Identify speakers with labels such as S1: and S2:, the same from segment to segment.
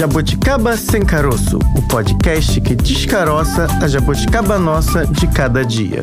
S1: Jabuticaba Sem Caroço, o podcast que descaroça a jabuticaba nossa de cada dia.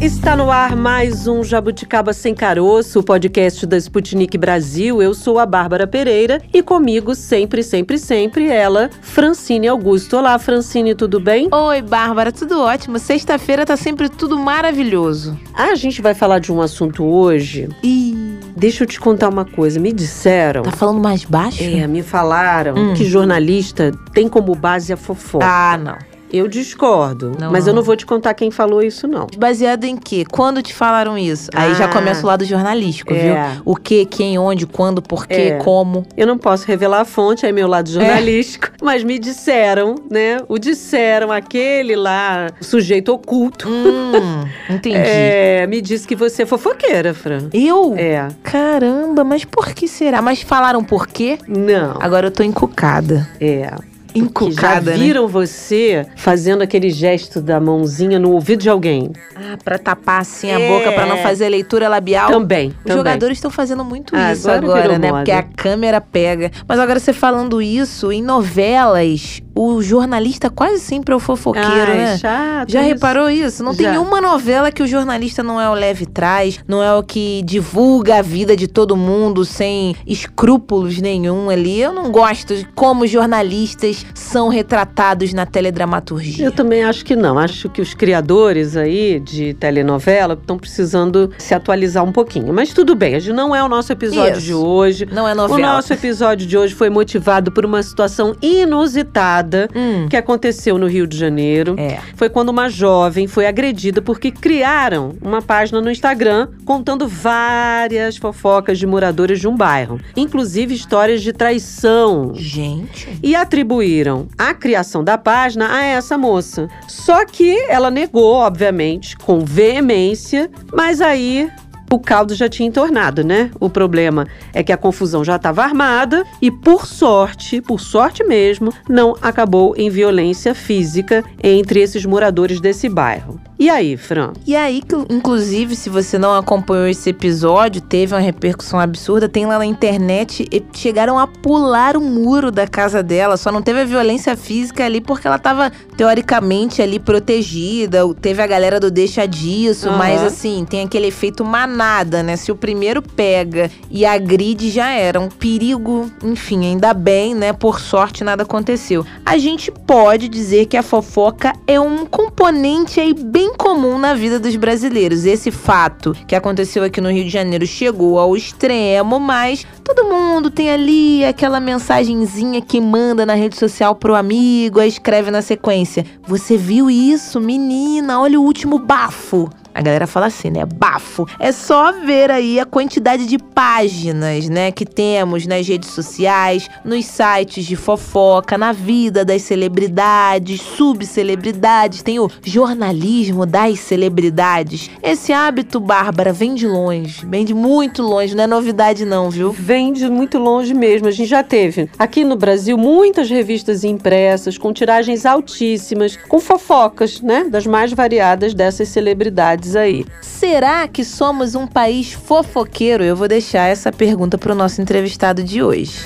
S2: Está no ar mais um Jabuticaba Sem Caroço, o podcast da Sputnik Brasil. Eu sou a Bárbara Pereira e comigo sempre, sempre, sempre ela, Francine Augusto. Olá, Francine, tudo bem?
S3: Oi, Bárbara, tudo ótimo. Sexta-feira tá sempre tudo maravilhoso.
S2: A gente vai falar de um assunto hoje.
S3: Ih,
S2: Deixa eu te contar uma coisa. Me disseram.
S3: tá falando mais baixo?
S2: É, me falaram
S3: Hum.
S2: que jornalista tem como base a fofoca.
S3: Ah, não.
S2: Eu discordo,
S3: Não,
S2: mas
S3: não.
S2: eu não vou te contar quem falou isso, não.
S3: Baseado em quê? Quando te falaram isso? Aí já
S2: Ah.
S3: começa o lado jornalístico,
S2: É.
S3: viu? O que, quem, onde, quando, porquê,
S2: É.
S3: como.
S2: Eu não posso revelar a fonte, é meu lado jornalístico, mas me disseram, né? O disseram, aquele lá, sujeito oculto,
S3: Hum, entendi.
S2: é, me disse que você é fofoqueira, Fran.
S3: Eu?
S2: É.
S3: Caramba, mas por que será? Mas falaram por quê?
S2: Não.
S3: Agora eu tô encucada.
S2: É. Que
S3: Encucada,
S2: já
S3: né?
S2: viram você fazendo aquele gesto da mãozinha no ouvido de alguém?
S3: Ah, pra tapar assim a
S2: É.
S3: boca, pra não fazer leitura labial.
S2: Também.
S3: Os
S2: também.
S3: jogadores estão fazendo muito
S2: Ah,
S3: isso
S2: agora
S3: agora, né?
S2: moda.
S3: Porque a câmera pega. Mas agora você falando isso, em novelas, o jornalista quase sempre é o fofoqueiro,
S2: Ai,
S3: né?
S2: chato
S3: Já
S2: isso.
S3: reparou isso? Não tem
S2: Já.
S3: uma novela que o jornalista não é o leve trás, não é o que divulga a vida de todo mundo sem escrúpulos nenhum ali. Eu não gosto de como jornalistas são retratados na teledramaturgia.
S2: Eu também acho que não. Acho que os criadores aí de telenovela estão precisando se atualizar um pouquinho. Mas tudo bem, não é o nosso episódio
S3: Isso.
S2: de hoje.
S3: Não é
S2: O
S3: novela.
S2: nosso episódio de hoje foi motivado por uma situação inusitada
S3: Hum,
S2: que aconteceu no Rio de Janeiro.
S3: é.
S2: Foi quando uma jovem foi agredida porque criaram uma página no Instagram contando várias fofocas de moradores de um bairro, inclusive histórias de traição.
S3: Gente.
S2: E atribuíram a criação da página a essa moça. Só que ela negou, obviamente, com veemência, mas aí o caldo já tinha entornado, né? O problema é que a confusão já estava armada e, por sorte, por sorte mesmo, não acabou em violência física entre esses moradores desse bairro. E aí, Fran?
S3: E aí, que, inclusive, se você não acompanhou esse episódio, teve uma repercussão absurda. Tem lá na internet, e chegaram a pular o muro da casa dela. Só não teve a violência física ali porque ela tava, teoricamente, ali protegida. Teve a galera do deixa disso,
S2: Aham.
S3: mas assim, tem aquele efeito manada, né? Se o primeiro pega e agride, já era. Um perigo, enfim, ainda bem, né? Por sorte, nada aconteceu. A gente pode dizer que a fofoca é um componente aí bem comum na vida dos brasileiros. Esse fato que aconteceu aqui no Rio de Janeiro chegou ao extremo, mas todo mundo tem ali aquela mensagenzinha que manda na rede social pro amigo, aí escreve na sequência: Você viu isso, menina? Olha o último bafo. A galera fala assim, né? Bafo. É só ver aí a quantidade de páginas, né, que temos nas redes sociais, nos sites de fofoca, na vida das celebridades, subcelebridades, tem o jornalismo das celebridades. Esse hábito, Bárbara, vem de longe, vem de muito longe, não é novidade não, viu?
S2: Vem de muito longe mesmo. A gente já teve aqui no Brasil muitas revistas impressas com tiragens altíssimas, com fofocas, né? Das mais variadas dessas celebridades aí.
S3: Será que somos um país fofoqueiro? Eu vou deixar essa pergunta para o nosso entrevistado de hoje.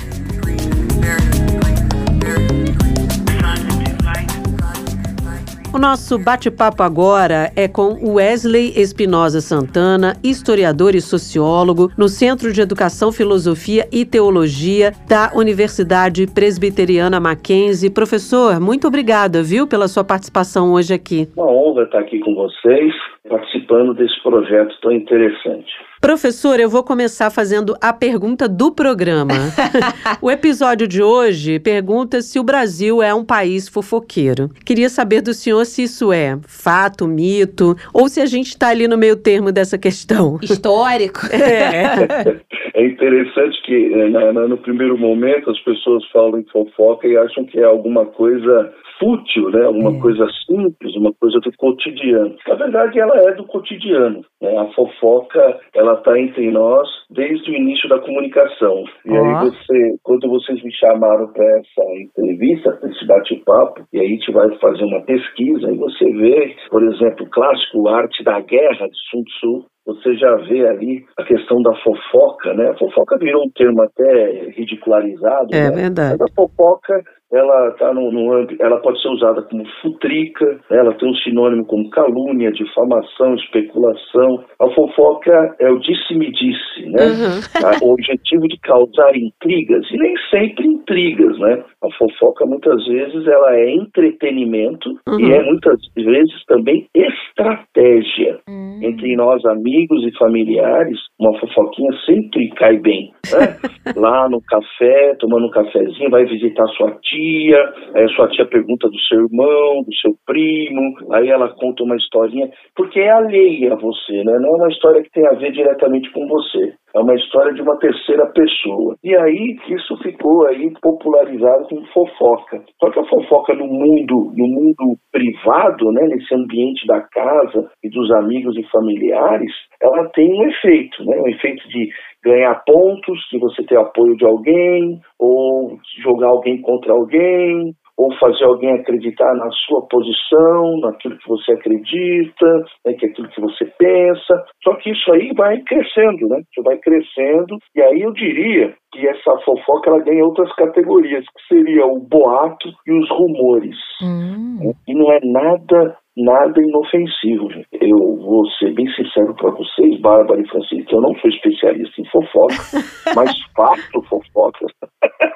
S2: O nosso bate-papo agora é com Wesley Espinosa Santana, historiador e sociólogo no Centro de Educação, Filosofia e Teologia da Universidade Presbiteriana Mackenzie. Professor, muito obrigada, viu, pela sua participação hoje aqui.
S4: Uma honra estar aqui com vocês, participando desse projeto tão interessante.
S2: Professor, eu vou começar fazendo a pergunta do programa. o episódio de hoje pergunta se o Brasil é um país fofoqueiro. Queria saber do senhor se isso é fato, mito, ou se a gente está ali no meio termo dessa questão.
S3: Histórico?
S2: É.
S4: É interessante que eh, na- na- no primeiro momento as pessoas falam em fofoca e acham que é alguma coisa fútil, né? Alguma coisa simples, uma coisa do cotidiano. Na verdade, ela é do cotidiano. né? A fofoca, ela está entre nós desde o início da comunicação. E
S3: Ó.
S4: aí você, quando vocês me chamaram para essa entrevista, para esse bate-papo, e aí a gente vai fazer uma pesquisa e você vê, por exemplo, o clássico Arte da Guerra de Sun Tzu, você já vê ali a questão da fofoca, né? A fofoca virou um termo até ridicularizado.
S2: É
S4: né?
S2: verdade.
S4: Mas a fofoca ela tá no, no ela pode ser usada como futrica, né? ela tem um sinônimo como calúnia, difamação, especulação. A fofoca é o disse-me-disse, né?
S2: Uhum.
S4: O objetivo de causar intrigas, e nem sempre intrigas, né? A fofoca muitas vezes ela é entretenimento
S2: Uhum.
S4: e é muitas vezes também estratégia. Entre nós amigos e familiares, uma fofoquinha sempre cai bem, né? Lá no café, tomando um cafezinho, vai visitar sua tia, aí a sua tia pergunta do seu irmão, do seu primo, aí ela conta uma historinha, porque é alheia a você, né? Não é uma história que tem a ver diretamente com você. É uma história de uma terceira pessoa. E aí isso ficou aí popularizado como fofoca. Só que a fofoca no mundo, no mundo privado, né, nesse ambiente da casa e dos amigos e familiares, ela tem um efeito, né? Um efeito de ganhar pontos, de você ter apoio de alguém, ou jogar alguém contra alguém, ou fazer alguém acreditar na sua posição, naquilo que você acredita, né, que é aquilo que você pensa. Só que isso aí vai crescendo, né? Isso vai crescendo. E aí eu diria que essa fofoca ela ganha outras categorias, que seria o boato e os rumores.
S3: Hum.
S4: E não é nada nada inofensivo. Eu vou ser bem sincero para vocês, Bárbara e Francisco, que eu não sou especialista em fofoca, mas faço fofocas.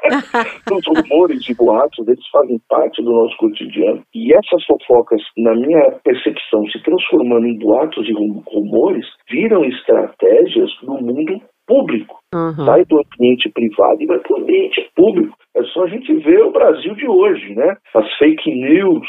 S4: Os rumores e boatos, eles fazem parte do nosso cotidiano. E essas fofocas, na minha percepção, se transformando em boatos e rum- rumores, viram estratégias no mundo público.
S2: Uhum.
S4: Sai do ambiente privado e vai para o ambiente público. É só a gente ver o Brasil de hoje, né? As fake news,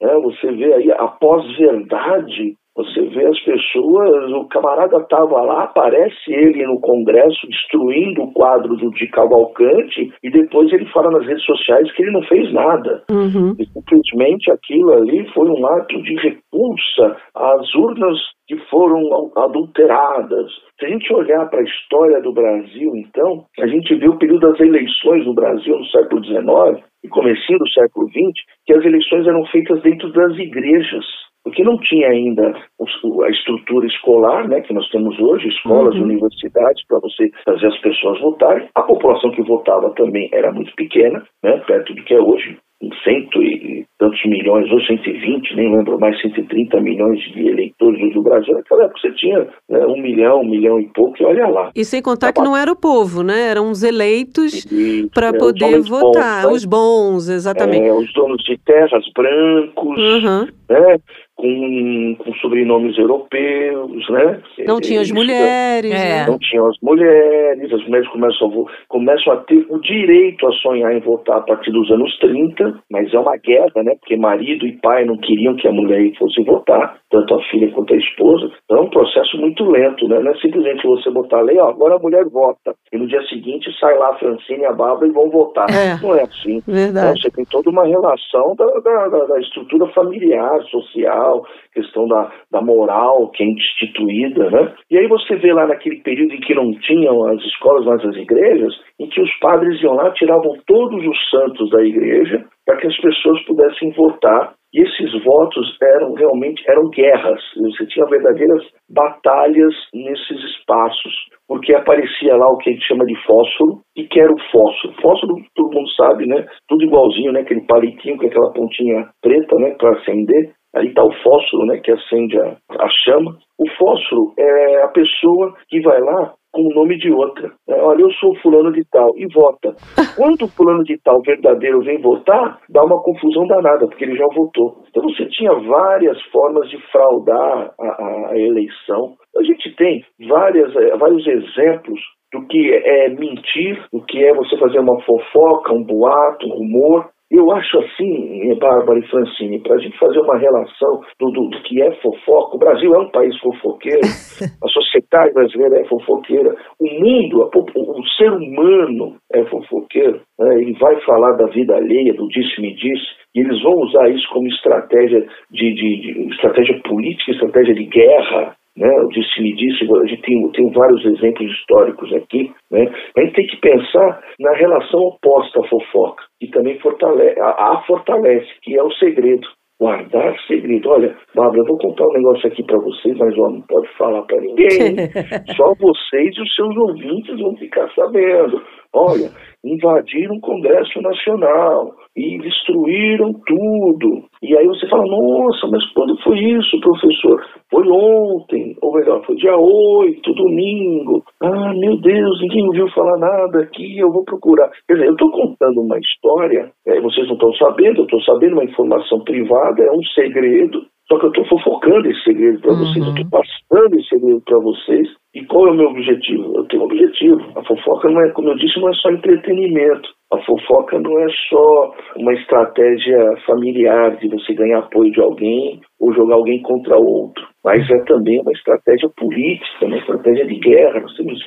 S4: né? Você vê aí a pós-verdade. Você vê as pessoas, o camarada estava lá, aparece ele no Congresso destruindo o quadro do de Cavalcante e depois ele fala nas redes sociais que ele não fez nada.
S2: Uhum.
S4: E simplesmente aquilo ali foi um ato de repulsa às urnas que foram adulteradas. Se a gente olhar para a história do Brasil, então, a gente vê o período das eleições no Brasil no século XIX e comecinho do século XX, que as eleições eram feitas dentro das igrejas. Porque não tinha ainda a estrutura escolar, né, que nós temos hoje, escolas,
S2: Uhum.
S4: universidades, para você fazer as pessoas votarem. A população que votava também era muito pequena, né, perto do que é hoje, em cento e tantos milhões, ou 120, nem lembro mais, 130 milhões de eleitores no Brasil. Naquela época você tinha né, um milhão, um milhão e pouco, e olha lá.
S2: E sem contar que não era o povo, né? Eram os eleitos para
S4: é,
S2: poder votar.
S4: bons, né?
S2: Os bons, exatamente.
S4: É, os donos de terras brancos,
S2: Uhum.
S4: né? Com, com sobrenomes europeus, né?
S2: Não tinha as mulheres,
S3: É.
S2: né?
S4: Não tinham as mulheres, as mulheres começam a, começam a ter o direito a sonhar em votar a partir dos anos 30, mas é uma guerra, né? Porque marido e pai não queriam que a mulher fosse votar, tanto a filha quanto a esposa. Então é um processo muito lento, né? Não é simplesmente você botar a lei, ó, agora a mulher vota. E no dia seguinte sai lá a Francine e a Bárbara e vão votar.
S2: É.
S4: Não é assim. Então,
S2: Verdade.
S4: você tem toda uma relação da- da- da estrutura familiar, social, questão da, da moral que é instituída, né? E aí você vê lá naquele período em que não tinham as escolas, mas as igrejas, em que os padres iam lá, tiravam todos os santos da igreja para que as pessoas pudessem votar. E esses votos eram realmente eram guerras. Você tinha verdadeiras batalhas nesses espaços, porque aparecia lá o que a gente chama de fósforo, e que era o fósforo. Fósforo, todo mundo sabe, né? Tudo igualzinho, né? Aquele palitinho com aquela pontinha preta, né? Para acender. Aí está o fósforo, né? Que acende a, a chama. O fósforo é a pessoa que vai lá com o nome de outra. É, Olha, eu sou fulano de tal e vota. Quando o fulano de tal verdadeiro vem votar, dá uma confusão danada, porque ele já votou. Então você tinha várias formas de fraudar a, a- eleição. A gente tem várias, eh, vários exemplos do que é mentir, do que é você fazer uma fofoca, um boato, um rumor. Eu acho assim, Bárbara e Francine, para a gente fazer uma relação do, do- do que é fofoca, o Brasil é um país fofoqueiro, a sociedade brasileira é fofoqueira, o mundo, a pop- o ser humano é fofoqueiro, né? ele vai falar da vida alheia, do disse-me-disse, e eles vão usar isso como estratégia de, de- de- estratégia política, estratégia de guerra, né? O disse-me-disse, a gente tem, tem vários exemplos históricos aqui, né? A gente tem que pensar na relação oposta à fofoca, que também fortalece, a, a fortalece, que é o segredo. Guardar segredo. Olha, Bárbara, eu vou contar um negócio aqui para vocês, mas ó, não pode falar para ninguém. Só vocês e os seus ouvintes vão ficar sabendo. Olha, invadiram o Congresso Nacional e destruíram tudo. E aí você fala, nossa, mas quando foi isso, professor? Foi ontem, ou melhor, foi dia 8, domingo. Ah, meu Deus, ninguém ouviu falar nada aqui, eu vou procurar. Quer dizer, eu estou contando uma história, é, vocês não estão sabendo, eu estou sabendo uma informação privada, é um segredo, só que eu estou fofocando esse segredo para uhum. vocês, eu estou passando esse segredo para vocês. E qual é o meu objetivo? Eu tenho um objetivo. A fofoca não é, como eu disse, não é só entretenimento. A fofoca não é só uma estratégia familiar de você ganhar apoio de alguém ou jogar alguém contra outro, mas é também uma estratégia política, uma estratégia de guerra. Nós temos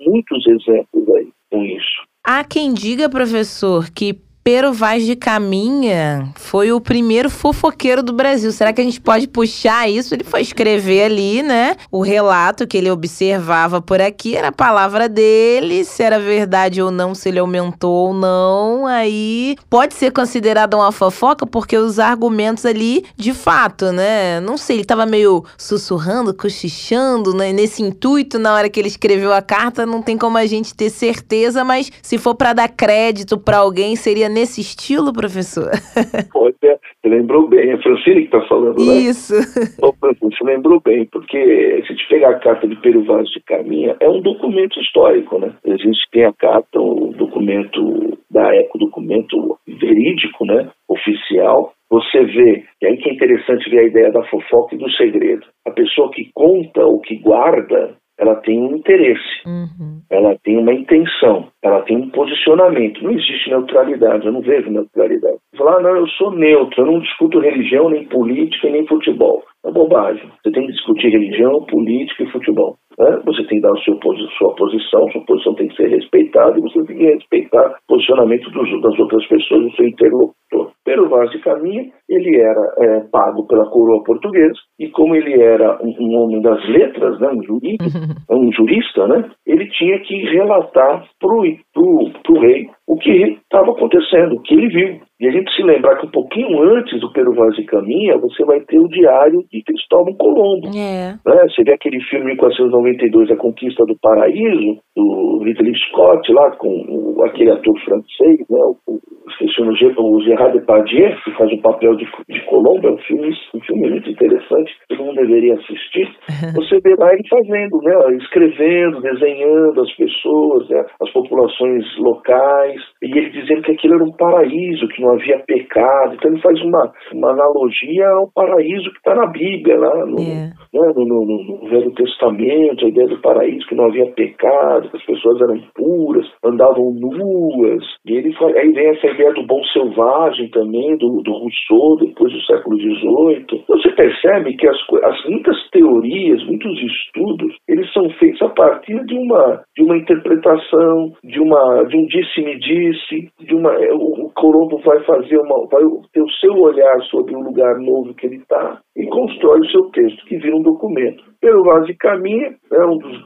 S4: muitos exemplos aí com isso.
S3: Há quem diga, professor, que Pero Vaz de Caminha foi o primeiro fofoqueiro do Brasil. Será que a gente pode puxar isso? Ele foi escrever ali, né? O relato que ele observava por aqui era a palavra dele, se era verdade ou não, se ele aumentou ou não. Aí pode ser considerada uma fofoca porque os argumentos ali, de fato, né? Não sei, ele tava meio sussurrando, cochichando, né? Nesse intuito, na hora que ele escreveu a carta, não tem como a gente ter certeza, mas se for para dar crédito para alguém, seria nesse estilo, professor?
S4: Pode, é. Você lembrou bem, é Francine que está falando,
S3: né? Isso.
S4: Ô, Francine, você lembrou bem, porque se a gente pegar a carta de Peru Vaz de Caminha, é um documento histórico, né? A gente tem a carta, o documento da época, documento verídico, né? Oficial. Você vê, e aí que é interessante ver a ideia da fofoca e do segredo. A pessoa que conta ou que guarda, ela tem um interesse, uhum. ela tem uma intenção, ela tem um posicionamento. Não existe neutralidade, eu não vejo neutralidade. Falar, ah, não, eu sou neutro, eu não discuto religião, nem política, nem futebol. É bobagem. Você tem que discutir religião, política e futebol. Né? Você tem que dar a sua, posição, sua posição tem que ser respeitada e você tem que respeitar o posicionamento dos, das outras pessoas, do seu interlocutor. Pero Vaz de Caminha, ele era é, pago pela coroa portuguesa e como ele era um, um homem das letras, né, um, jurista, um jurista, né, ele tinha que relatar para o rei o que estava acontecendo, o que ele viu. E a gente se lembrar que um pouquinho antes do Pero Vaz de Caminha, você vai ter o diário de Cristóvão Colombo. É. Né? Você vê aquele filme 1492, A Conquista do Paraíso, do Ridley Scott, lá com aquele ator francês, né? o, o, esqueci o Gerard Depardieu, que faz o papel de, de Colombo, é um filme, um filme muito interessante, todo mundo deveria assistir. Você vê lá ele fazendo, né? escrevendo, desenhando as pessoas, né? as populações locais, e ele dizendo que aquilo era um paraíso, que não havia pecado. Então ele faz uma, uma analogia ao paraíso que está na Bíblia, lá no. É. né, no, no, no, Velho Testamento, a ideia do paraíso, que não havia pecado, que as pessoas eram puras, andavam nuas. E ele aí vem essa ideia do bom selvagem também, do, do Rousseau, depois do século XVIII. Percebe que as, as muitas teorias, muitos estudos, eles são feitos a partir de uma, de uma interpretação, de, uma, de um disse-me-disse, de uma, o, o Colombo vai fazer uma, vai ter o seu olhar sobre o lugar novo que ele está e constrói o seu texto, que vira um documento. Pelo Vaz de Caminha, é um dos,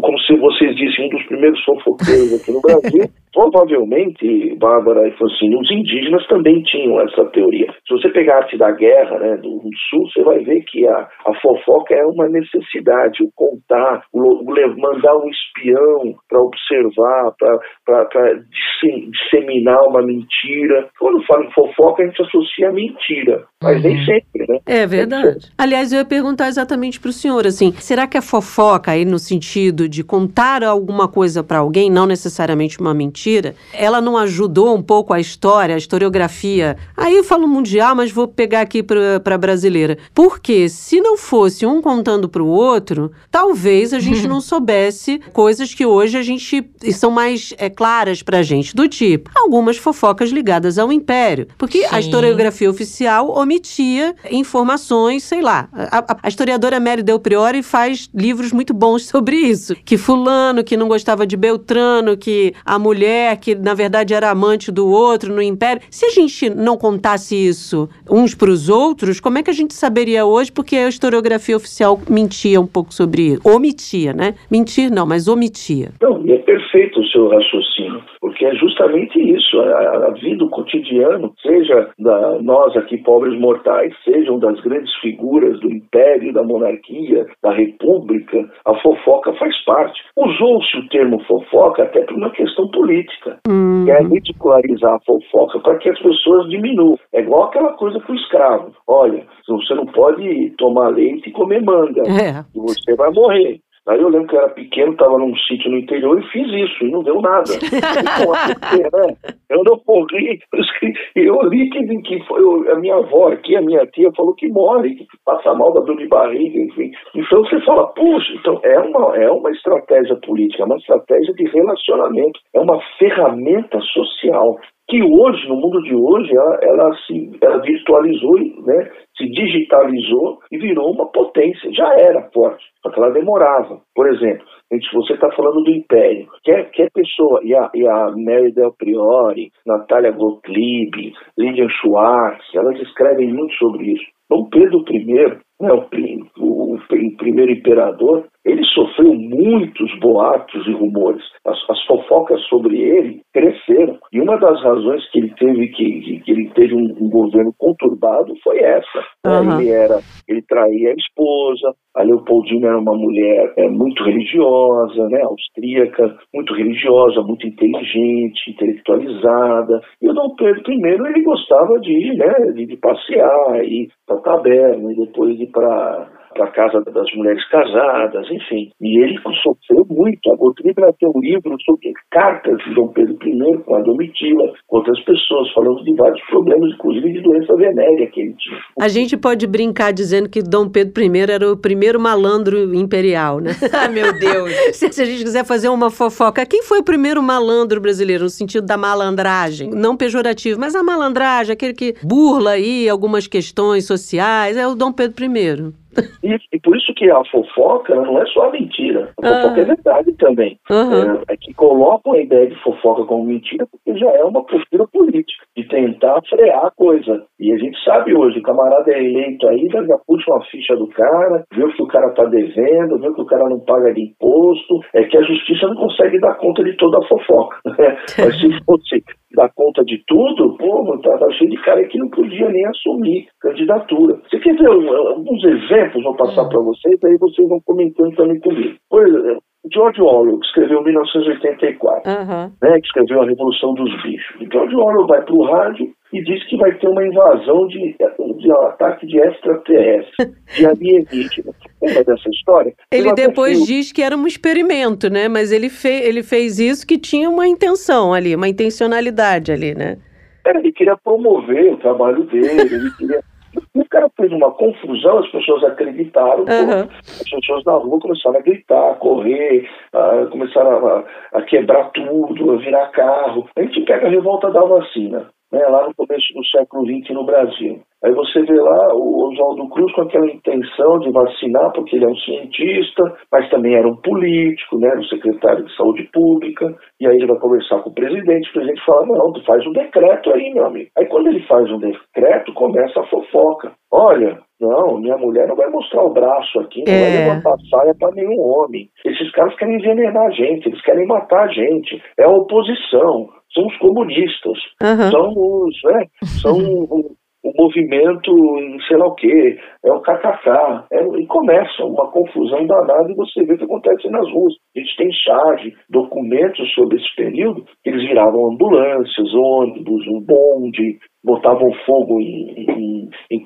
S4: como se vocês dissem, um dos primeiros fofoqueiros aqui no Brasil, Provavelmente, Bárbara e Francine, os indígenas também tinham essa teoria. Se você pegar a arte da guerra né, do Sul, você vai ver que a, a fofoca é uma necessidade, o contar, o, o mandar um espião para observar, para disseminar uma mentira. Quando fala em fofoca, a gente associa a mentira, mas uhum. nem sempre, né?
S2: É verdade. Aliás, eu ia perguntar exatamente para o senhor, assim, será que a fofoca aí no sentido de contar alguma coisa para alguém, não necessariamente uma mentira, mentira, ela não ajudou um pouco a história, a historiografia. Aí eu falo mundial, mas vou pegar aqui para brasileira. Porque se não fosse um contando para o outro, talvez a gente não soubesse coisas que hoje a gente são mais é, claras para a gente, do tipo algumas fofocas ligadas ao Império. Porque Sim. a historiografia oficial omitia informações, sei lá. A, a historiadora Mary Del Priori faz livros muito bons sobre isso. Que fulano, que não gostava de Beltrano, que a mulher mulher que na verdade era amante do outro no império. Se a gente não contasse isso uns para os outros, como é que a gente saberia hoje? Porque a historiografia oficial mentia um pouco sobre isso. Omitia, né? Mentir não, mas omitia.
S4: Não, e é perfeito o seu raciocínio, porque é justamente isso, a, a vida, o cotidiano, seja da, nós aqui pobres mortais, sejam das grandes figuras do império, da monarquia, da república, a fofoca faz parte. Usou-se o termo fofoca até por uma questão política, uhum. que é ridicularizar a fofoca para que as pessoas diminuam. É igual aquela coisa com o escravo. Olha, você não pode tomar leite e comer manga, é. você vai morrer. Aí eu lembro que eu era pequeno, estava num sítio no interior e fiz isso, e não deu nada. Eu não morri, eu li que, que foi a minha avó aqui, a minha tia, falou que morre, que passa mal da dor de barriga, enfim. Então você fala, puxa, então é uma, é uma estratégia política, é uma estratégia de relacionamento, é uma ferramenta social que hoje, no mundo de hoje, ela, ela se ela virtualizou, né, se digitalizou e virou uma potência. Já era forte, só que ela demorava. Por exemplo, se você está falando do Império, quer, quer pessoa, e a, e a Mary Del Priori, Natália Gottlieb, Lilian Schwartz, elas escrevem muito sobre isso. Dom Pedro I, né, o, o, o primeiro imperador, ele sofreu muitos boatos e rumores. As, as, fofocas sobre ele cresceram. E uma das razões que ele teve que, que ele teve um, um, governo conturbado foi essa. Uhum. Ele era, ele traía a esposa. A Leopoldina era uma mulher é, muito religiosa, né, austríaca, muito religiosa, muito inteligente, intelectualizada. E o Dom Pedro I ele gostava de né, de, de passear, ir para taberna e depois ir para para a casa das mulheres casadas, enfim. E ele sofreu muito. A Gotribra tem um livro sobre cartas de Dom Pedro I com a Domitila, com outras pessoas, falando de vários problemas, inclusive de doença venérea que ele tinha.
S2: A gente pode brincar dizendo que Dom Pedro I era o primeiro malandro imperial, né?
S3: ah, meu Deus!
S2: se, se a gente quiser fazer uma fofoca, quem foi o primeiro malandro brasileiro, no sentido da malandragem? Não pejorativo, mas a malandragem, aquele que burla aí algumas questões sociais, é o Dom Pedro I.
S4: E, e, por isso que a fofoca não é só a mentira. A fofoca é verdade também. Uhum. É, é, que colocam a ideia de fofoca como mentira porque já é uma postura política, de tentar frear a coisa. E a gente sabe hoje, o camarada é eleito aí, já puxa uma ficha do cara, vê o que o cara está devendo, vê que o cara não paga de imposto, é que a justiça não consegue dar conta de toda a fofoca. Né? Mas se fosse dar conta de tudo, pô, tá, tá cheio de cara que não podia nem assumir candidatura. Você quer ver alguns exemplos, vou passar para vocês, aí vocês vão comentando também comigo. Por exemplo, George Orwell, que escreveu em 1984, uhum. né, que escreveu A Revolução dos Bichos. George Orwell vai para o rádio e diz que vai ter uma invasão de, de um ataque de extraterrestre, de alienígena. Lembra dessa história?
S2: Ele depois diz que era um experimento, né? Mas ele, fe ele fez isso que tinha uma intenção ali, uma intencionalidade ali, né?
S4: É, ele queria promover o trabalho dele, ele queria o cara fez uma confusão, as pessoas acreditaram, uhum. as pessoas na rua começaram a gritar, a correr, a, começaram a, a, quebrar tudo, a virar carro. A gente pega a revolta da vacina, né, lá no começo do século XX no Brasil. Aí você vê lá o Oswaldo Cruz com aquela intenção de vacinar, porque ele é um cientista, mas também era um político, né, um secretário de saúde pública, e aí ele vai conversar com o presidente, o presidente fala, não, tu faz um decreto aí, meu amigo. Aí quando ele faz um decreto, começa a fofoca. Olha, não, minha mulher não vai mostrar o braço aqui, não é. vai levantar saia para nenhum homem. Esses caras querem envenenar a gente, eles querem matar a gente. É a oposição, são os comunistas, uhum. são os, né, são o movimento, sei lá o quê, é o kkk. É, e começa uma confusão danada e você vê o que acontece nas ruas. A gente tem charge, documentos sobre esse período, eles viravam ambulâncias, ônibus, um bonde, botavam fogo em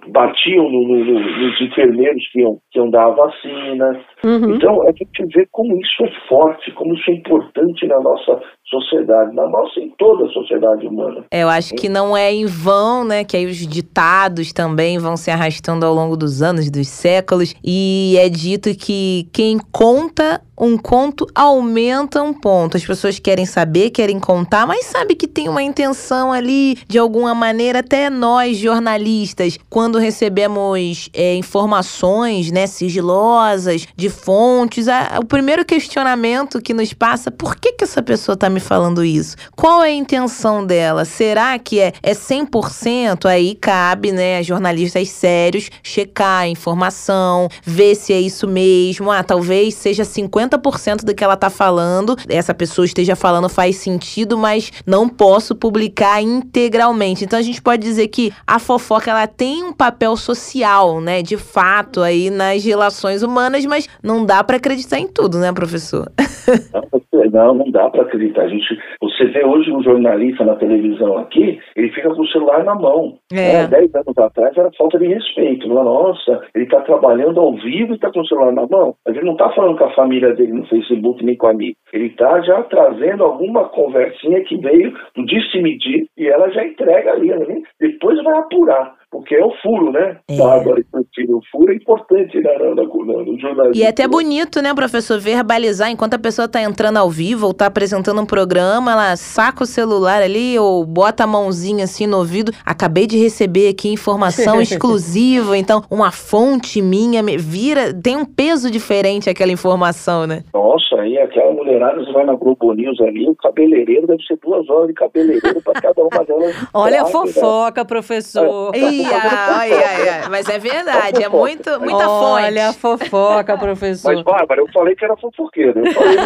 S4: batiam no, no, nos enfermeiros que iam, que iam dar a vacina. Uhum. Então a gente vê como isso é forte, como isso é importante na nossa sociedade, na nossa em toda a sociedade humana.
S3: É, eu acho que não é em vão, né, que aí os ditados também vão se arrastando ao longo dos anos, dos séculos, e é dito que quem conta um conto aumenta um ponto. As pessoas querem saber, querem contar, mas sabe que tem uma intenção ali, de alguma maneira, até nós, jornalistas, quando recebemos é, informações né, sigilosas de fontes, a, o primeiro questionamento que nos passa, por que, que essa pessoa está me falando isso? Qual é a intenção dela? Será que é, é 100%? Aí cabe, né, jornalistas sérios checar a informação, ver se é isso mesmo. Ah, talvez seja 50 50% do que ela tá falando, essa pessoa esteja falando faz sentido, mas não posso publicar integralmente. Então a gente pode dizer que a fofoca ela tem um papel social, né, de fato aí nas relações humanas, mas não dá para acreditar em tudo, né, professor?
S4: Não, não dá para acreditar. A gente, você vê hoje um jornalista na televisão aqui, ele fica com o celular na mão. É. é dez anos atrás era falta de respeito. Nossa, ele está trabalhando ao vivo e está com o celular na mão. Mas ele não está falando com a família dele no Facebook nem com a amigo. Ele está já trazendo alguma conversinha que veio do disse-medir e ela já entrega ali. Né? Depois vai apurar porque é o furo, né? É. Bárbara e O furo é importante né, no, no, no jornalismo.
S3: E é até bonito, né, professor, verbalizar enquanto a pessoa está entrando ao vivo ou está apresentando um programa, ela saca o celular ali ou bota a mãozinha assim no ouvido. Acabei de receber aqui informação exclusiva, então uma fonte minha vira, tem um peso diferente aquela informação, né?
S4: Nossa, aí aquela mulherada, você vai na Globo News ali, o cabeleireiro deve ser duas horas de cabeleireiro para cada uma delas.
S2: Olha a né? fofoca, professor.
S3: É ai, ai. Mas é verdade, é muito, muita fonte.
S2: Olha a fofoca, professor.
S4: Mas, Bárbara, eu falei que era fofoqueira. Eu falei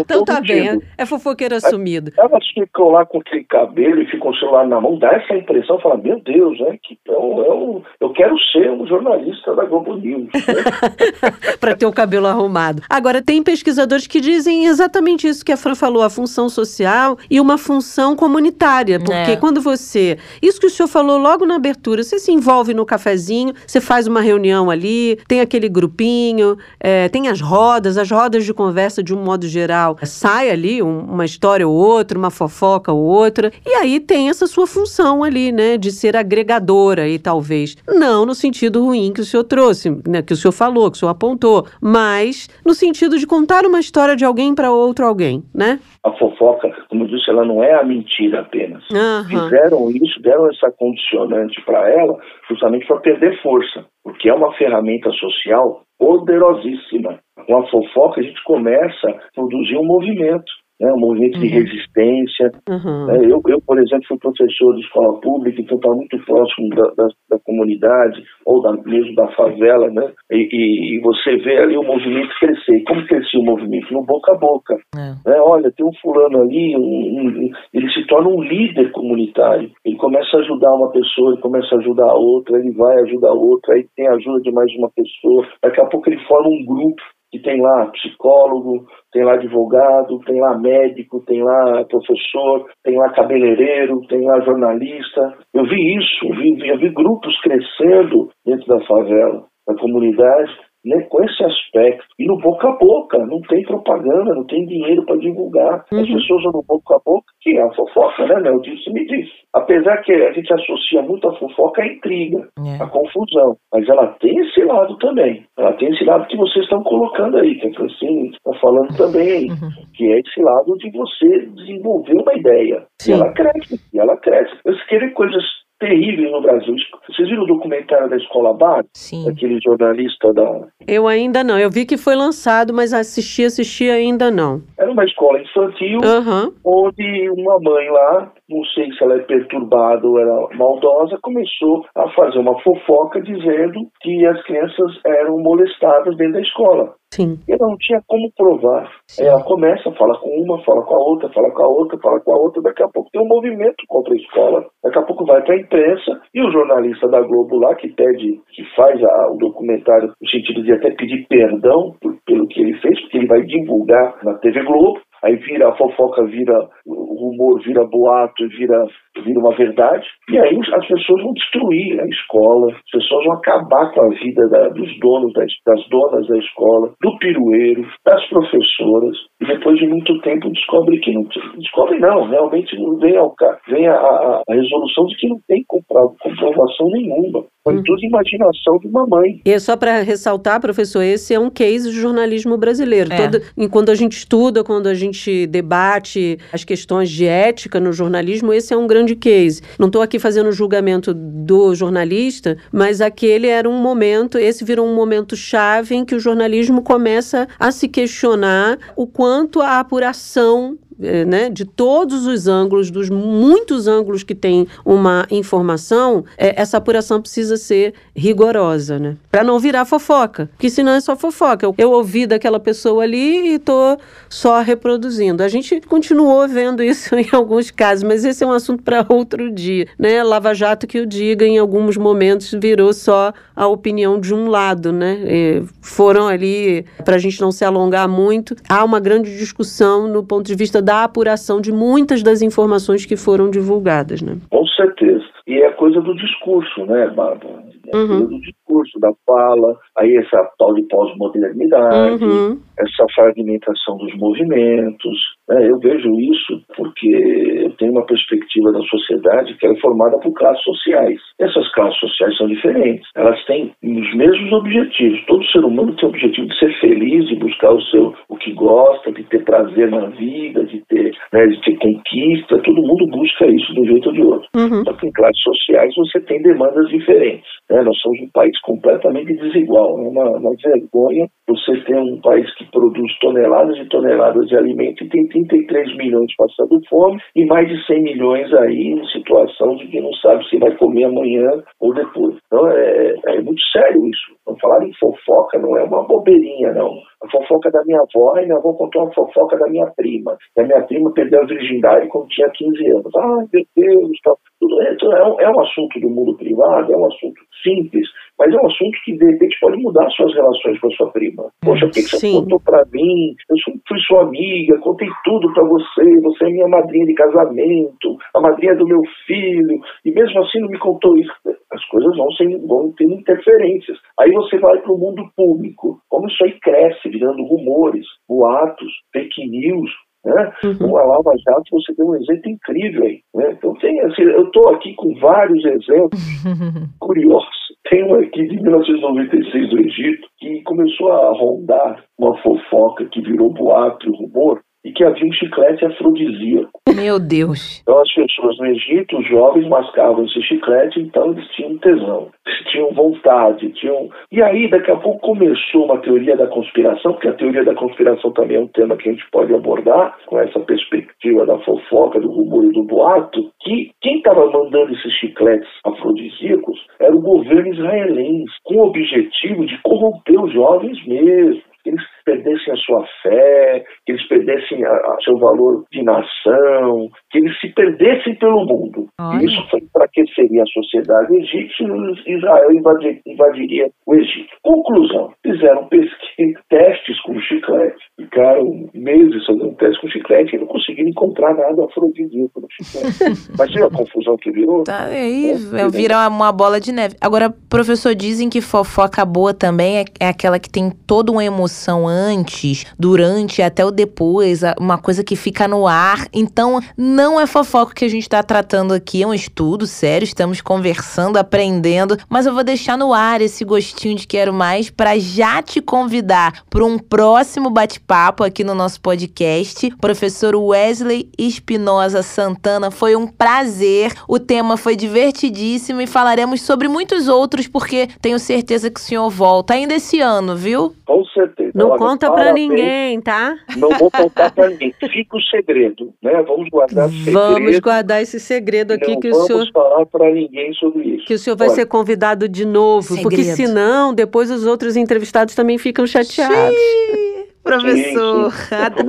S2: então tá bem, é fofoqueira assumido.
S4: Elas ficam lá com aquele cabelo e ficam o celular na mão, dá essa impressão, fala, meu Deus, né? Que eu, eu, eu quero ser um jornalista da Globo News. Né?
S2: Para ter o cabelo arrumado. Agora, tem pesquisadores que dizem exatamente isso que a Fran falou, a função social e uma função comunitária. Porque é. quando você. Isso que o senhor falou logo na abertura você se envolve no cafezinho, você faz uma reunião ali, tem aquele grupinho, é, tem as rodas, as rodas de conversa de um modo geral. Sai ali um, uma história ou outra, uma fofoca ou outra, e aí tem essa sua função ali, né, de ser agregadora e talvez não no sentido ruim que o senhor trouxe, né, que o senhor falou, que o senhor apontou, mas no sentido de contar uma história de alguém para outro alguém, né?
S4: A fofoca, como eu disse, ela não é a mentira apenas. Uhum. Fizeram isso, deram essa condicionante para ela, justamente para perder força, porque é uma ferramenta social poderosíssima. Com a fofoca, a gente começa a produzir um movimento né, um movimento uhum. de resistência. Uhum. É, eu, eu, por exemplo, fui professor de escola pública, então estava muito próximo da, da, da, comunidade, ou da, mesmo da favela, né? E, e, e, você vê ali o movimento crescer. E como crescia o movimento? No boca a boca. É. Né? Olha, tem um fulano ali, um, um, ele se torna um líder comunitário. Ele começa a ajudar uma pessoa, ele começa a ajudar a outra, ele vai ajudar a outra, aí tem a ajuda de mais uma pessoa. Daqui a pouco ele forma um grupo que tem lá psicólogo, tem lá advogado, tem lá médico, tem lá professor, tem lá cabeleireiro, tem lá jornalista. Eu vi isso, eu vi, eu vi grupos crescendo dentro da favela, da comunidade, né, com esse aspecto. E no boca a boca, não tem propaganda, não tem dinheiro para divulgar. Uhum. As pessoas vão no boca a boca, que é a fofoca, né? O disse me disse. Apesar que a gente associa muito a fofoca à intriga, é. à confusão. Mas ela tem esse lado também. Ela tem esse lado que vocês estão colocando aí, que a Francine está falando também aí. Uhum. Que é esse lado de você desenvolver uma ideia. Sim. E ela cresce, e ela cresce. Eu querer coisas terríveis no Brasil. Vocês viram o documentário da Escola Bar?
S2: Sim.
S4: Aquele jornalista da.
S2: Eu ainda não. Eu vi que foi lançado, mas assisti, assisti ainda não.
S4: Era uma escola infantil,
S2: uhum.
S4: onde uma mãe lá, não sei se ela é perturbada ou era maldosa, começou a fazer uma fofoca dizendo que as crianças eram molestadas dentro da escola.
S2: Sim.
S4: E ela não tinha como provar. Sim. Ela começa, fala com uma, fala com a outra, fala com a outra, fala com a outra, daqui a pouco tem um movimento contra a escola, daqui a pouco vai para a imprensa e o jornalista da Globo lá que pede, que faz a, o documentário no sentido de até pedir perdão por, pelo que ele fez, porque ele vai divulgar na TV Globo, aí vira a fofoca, vira rumor, vira boato, vira, vira uma verdade, e aí as pessoas vão destruir a escola, as pessoas vão acabar com a vida da, dos donos, das, das donas da escola, do pirueiro, das professoras, e depois de muito tempo descobre que não descobre não, realmente não vem, ao, vem a, a, a resolução de que não tem comprovação nenhuma. Foi hum. tudo imaginação de uma mãe.
S2: E é só para ressaltar, professor, esse é um case de jornalismo brasileiro. É. Todo, quando a gente estuda, quando a gente debate as questões de ética no jornalismo, esse é um grande case. Não estou aqui fazendo julgamento do jornalista, mas aquele era um momento, esse virou um momento chave em que o jornalismo começa a se questionar o quanto a apuração né, de todos os ângulos, dos muitos ângulos que tem uma informação, eh, essa apuração precisa ser rigorosa, né? Para não virar fofoca, porque senão é só fofoca. Eu, eu ouvi daquela pessoa ali e tô só reproduzindo. A gente continuou vendo isso em alguns casos, mas esse é um assunto para outro dia, né? Lava Jato que eu diga, em alguns momentos virou só a opinião de um lado, né? E foram ali, para a gente não se alongar muito, há uma grande discussão no ponto de vista da apuração de muitas das informações que foram divulgadas, né?
S4: Com certeza. E é coisa do discurso, né, Bárbara? É uhum. do discurso, da fala, aí essa tal de pós-modernidade, uhum. essa fragmentação dos movimentos. Né? Eu vejo isso porque eu tenho uma perspectiva da sociedade que é formada por classes sociais. Essas classes sociais são diferentes. Elas têm os mesmos objetivos. Todo ser humano tem o objetivo de ser feliz, de buscar o seu o que gosta, de ter prazer na vida, de ter, né, de ter conquista. Todo mundo busca isso de um jeito ou de outro. Uhum. Só que em classes sociais você tem demandas diferentes. Né? Nós somos um país completamente desigual. É uma, uma vergonha você ter um país que produz toneladas e toneladas de alimento e tem 33 milhões passando fome e mais de 100 milhões aí em situação de que não sabe se vai comer amanhã ou depois. Então é, é muito sério isso. Não falar em fofoca não é uma bobeirinha, não. A fofoca da minha avó, e minha avó contou uma fofoca da minha prima. E a minha prima perdeu a virgindade quando tinha 15 anos. Ai, meu Deus, tal. Tudo, é, um, é um assunto do mundo privado, é um assunto simples, mas é um assunto que de repente pode mudar suas relações com a sua prima. Poxa, o que, você contou para mim? Eu fui sua amiga, contei tudo para você, você é minha madrinha de casamento, a madrinha do meu filho, e mesmo assim não me contou isso. As coisas vão, ser, vão ter interferências. Aí você vai para o mundo público, como isso aí cresce, virando rumores, boatos, fake news, né? Uhum. A Lava Jato, você tem um exemplo incrível aí. Né? Então, tem, assim, eu estou aqui com vários exemplos curiosos. Tem um aqui de 1996 do Egito, que começou a rondar uma fofoca que virou boato e rumor, e que havia um chiclete afrodisíaco.
S3: Meu Deus!
S4: Então as pessoas no Egito, os jovens mascavam esse chiclete, então eles tinham tesão, eles tinham vontade, tinham... E aí daqui a pouco começou uma teoria da conspiração, porque a teoria da conspiração também é um tema que a gente pode abordar, com essa perspectiva da fofoca, do rumor e do boato, que quem estava mandando esses chicletes afrodisíacos era o governo israelense, com o objetivo de corromper os jovens mesmo que eles perdessem a sua fé, que eles perdessem a seu valor de nação, que eles se perdessem pelo mundo. Olha. E isso foi enfraqueceria a sociedade egípcia e Israel invadir, invadiria o Egito. Conclusão: fizeram pesquisa, testes com chiclete, ficaram meses fazendo testes com chiclete e não conseguiram encontrar nada afrodisíaco no chiclete. Imagina a confusão que virou.
S3: Tá aí, é, vira uma bola de neve. Agora, professor, dizem que fofoca boa também é, é aquela que tem toda uma emoção antes, durante e até o depois, uma coisa que fica no ar. Então, não é fofoca que a gente está tratando aqui, é um estudo sério, estamos conversando, aprendendo, mas eu vou deixar no ar esse gostinho de quero mais para já te convidar para um próximo bate-papo aqui no nosso podcast. Professor Wesley Espinosa Santana, foi um prazer. O tema foi divertidíssimo e falaremos sobre muitos outros porque tenho certeza que o senhor volta ainda esse ano, viu?
S4: Com certeza.
S2: Não conta para ninguém, tá?
S4: Não vou contar para ninguém. Fica o segredo, né? Vamos guardar o segredo.
S2: Vamos guardar esse segredo aqui
S4: não
S2: que
S4: o senhor.
S2: Não vamos
S4: falar para ninguém sobre isso.
S2: Que o senhor vai Olha. ser convidado de novo, segredo. porque senão depois os outros entrevistados também ficam chateados.
S3: Xiii. Professor,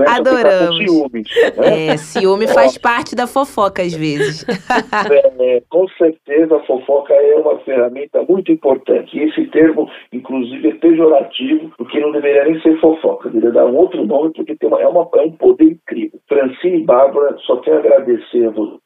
S3: adoramos. Ciúmes, né? É, ciúme faz parte da fofoca às vezes.
S4: É, com certeza a fofoca é uma ferramenta muito importante. E esse termo, inclusive, é pejorativo, porque não deveria nem ser fofoca, deveria dar um outro nome, porque tem uma, é, uma, é um poder incrível. Francine e Bárbara, só tenho a agradecer a vocês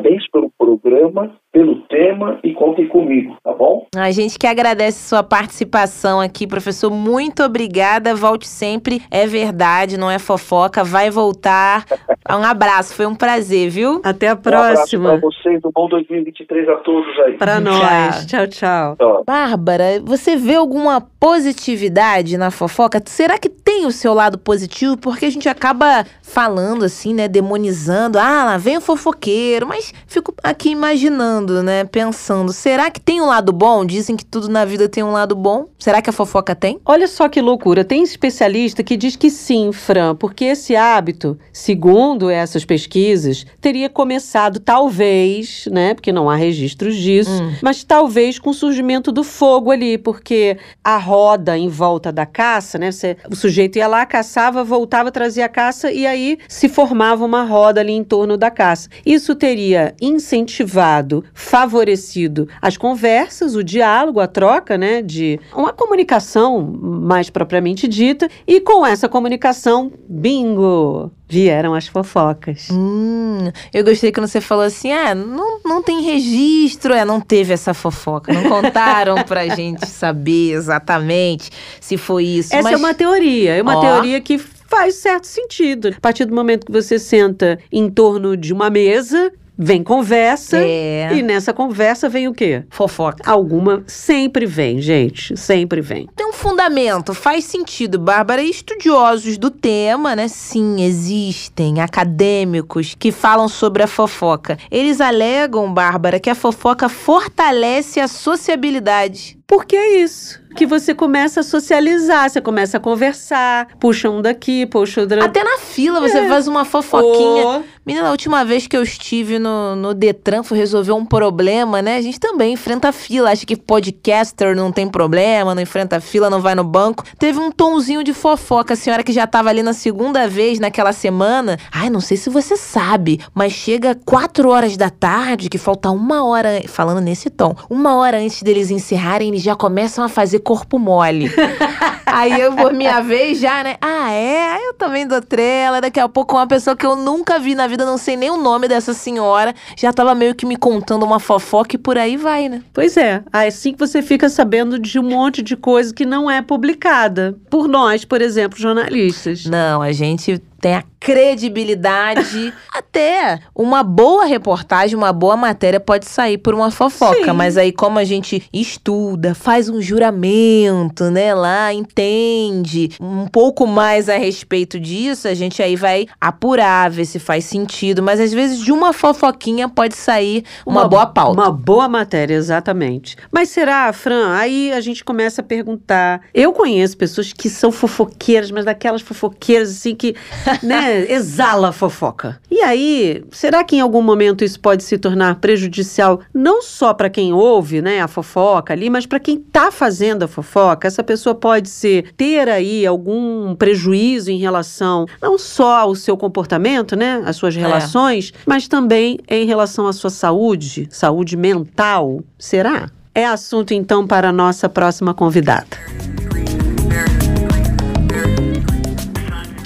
S4: Parabéns pelo programa, pelo tema e contem comigo, tá bom?
S3: A gente que agradece sua participação aqui, professor. Muito obrigada. Volte sempre. É verdade, não é fofoca. Vai voltar. Um abraço, foi um prazer, viu?
S2: Até a próxima.
S4: Um abraço pra vocês. Um bom 2023 a todos aí.
S2: Pra nós. Tchau, tchau. tchau.
S3: Bárbara, você vê alguma positividade na fofoca? Será que tem o seu lado positivo? Porque a gente acaba falando assim, né? Demonizando. Ah, lá vem o fofoqueiro. Mas fico aqui imaginando né? Pensando, será que tem um lado bom? Dizem que tudo na vida tem um lado bom. Será que a fofoca tem?
S2: Olha só que loucura. Tem especialista que diz que sim, Fran, porque esse hábito, segundo essas pesquisas, teria começado talvez, né? Porque não há registros disso,
S3: Hum.
S2: mas talvez com o surgimento do fogo ali, porque a roda em volta da caça, né? Você, o sujeito ia lá, caçava, voltava, trazia a caça e aí se formava uma roda ali em torno da caça. Isso teria incentivado, favorecido as conversas, o diálogo, a troca, né? De uma comunicação mais propriamente dita, e com essa comunicação, bingo! Vieram as fofocas.
S3: Hum, eu gostei quando você falou assim: ah, não, não tem registro, é, não teve essa fofoca. Não contaram pra gente saber exatamente se foi isso.
S2: Essa
S3: mas...
S2: é uma teoria, é uma
S3: Ó.
S2: teoria que faz certo sentido. A partir do momento que você senta em torno de uma mesa, vem conversa,
S3: É.
S2: e nessa conversa vem o quê?
S3: Fofoca.
S2: Alguma sempre vem, gente, sempre vem.
S3: Tem um fundamento, faz sentido, Bárbara. Estudiosos do tema, né? Sim, existem acadêmicos que falam sobre a fofoca. Eles alegam, Bárbara, que a fofoca fortalece a sociabilidade.
S2: Porque é isso. Que você começa a socializar, você começa a conversar, puxa um daqui, puxa outro.
S3: Até na fila você faz uma fofoquinha.
S2: Ô,
S3: Menina, a última vez que eu estive no, no Detran foi resolver um problema, né? A gente também enfrenta fila. Acha que podcaster não tem problema, não enfrenta fila, não vai no banco. Teve um tonzinho de fofoca. A senhora que já tava ali na segunda vez naquela semana. Ai, não sei se você sabe, mas chega quatro horas da tarde, que falta uma hora, falando nesse tom, uma hora antes deles encerrarem, eles já começam a fazer corpo mole. Aí eu, por minha vez, já, né? Ah, é? Eu também dou trela. Daqui a pouco, uma pessoa que eu nunca vi na vida, não sei nem o nome dessa senhora, já tava meio que me contando uma fofoca e por aí vai, né?
S2: Pois é, assim que você fica sabendo de um monte de coisa que não é publicada por nós, por exemplo, jornalistas.
S3: Não, a gente tem a credibilidade. Até uma boa reportagem, uma boa matéria pode sair por uma fofoca.
S2: Sim.
S3: Mas aí, como a gente estuda, faz um juramento, né? Lá, entende um pouco mais a respeito disso, a gente aí vai apurar, ver se faz sentido. Mas às vezes, de uma fofoquinha pode sair uma, boa pauta.
S2: Uma boa matéria, exatamente. Mas será, Fran? Aí a gente começa a perguntar. Eu conheço pessoas que são fofoqueiras, mas daquelas fofoqueiras assim que, né, exala a fofoca. E aí, será que em algum momento isso pode se tornar prejudicial não só para quem ouve, né, a fofoca ali, mas para quem tá fazendo a fofoca? Essa pessoa pode ser ter aí algum prejuízo em relação não só ao seu comportamento, né, às suas relações, mas também em relação à sua saúde, saúde mental. Será? É assunto então para a nossa próxima convidada.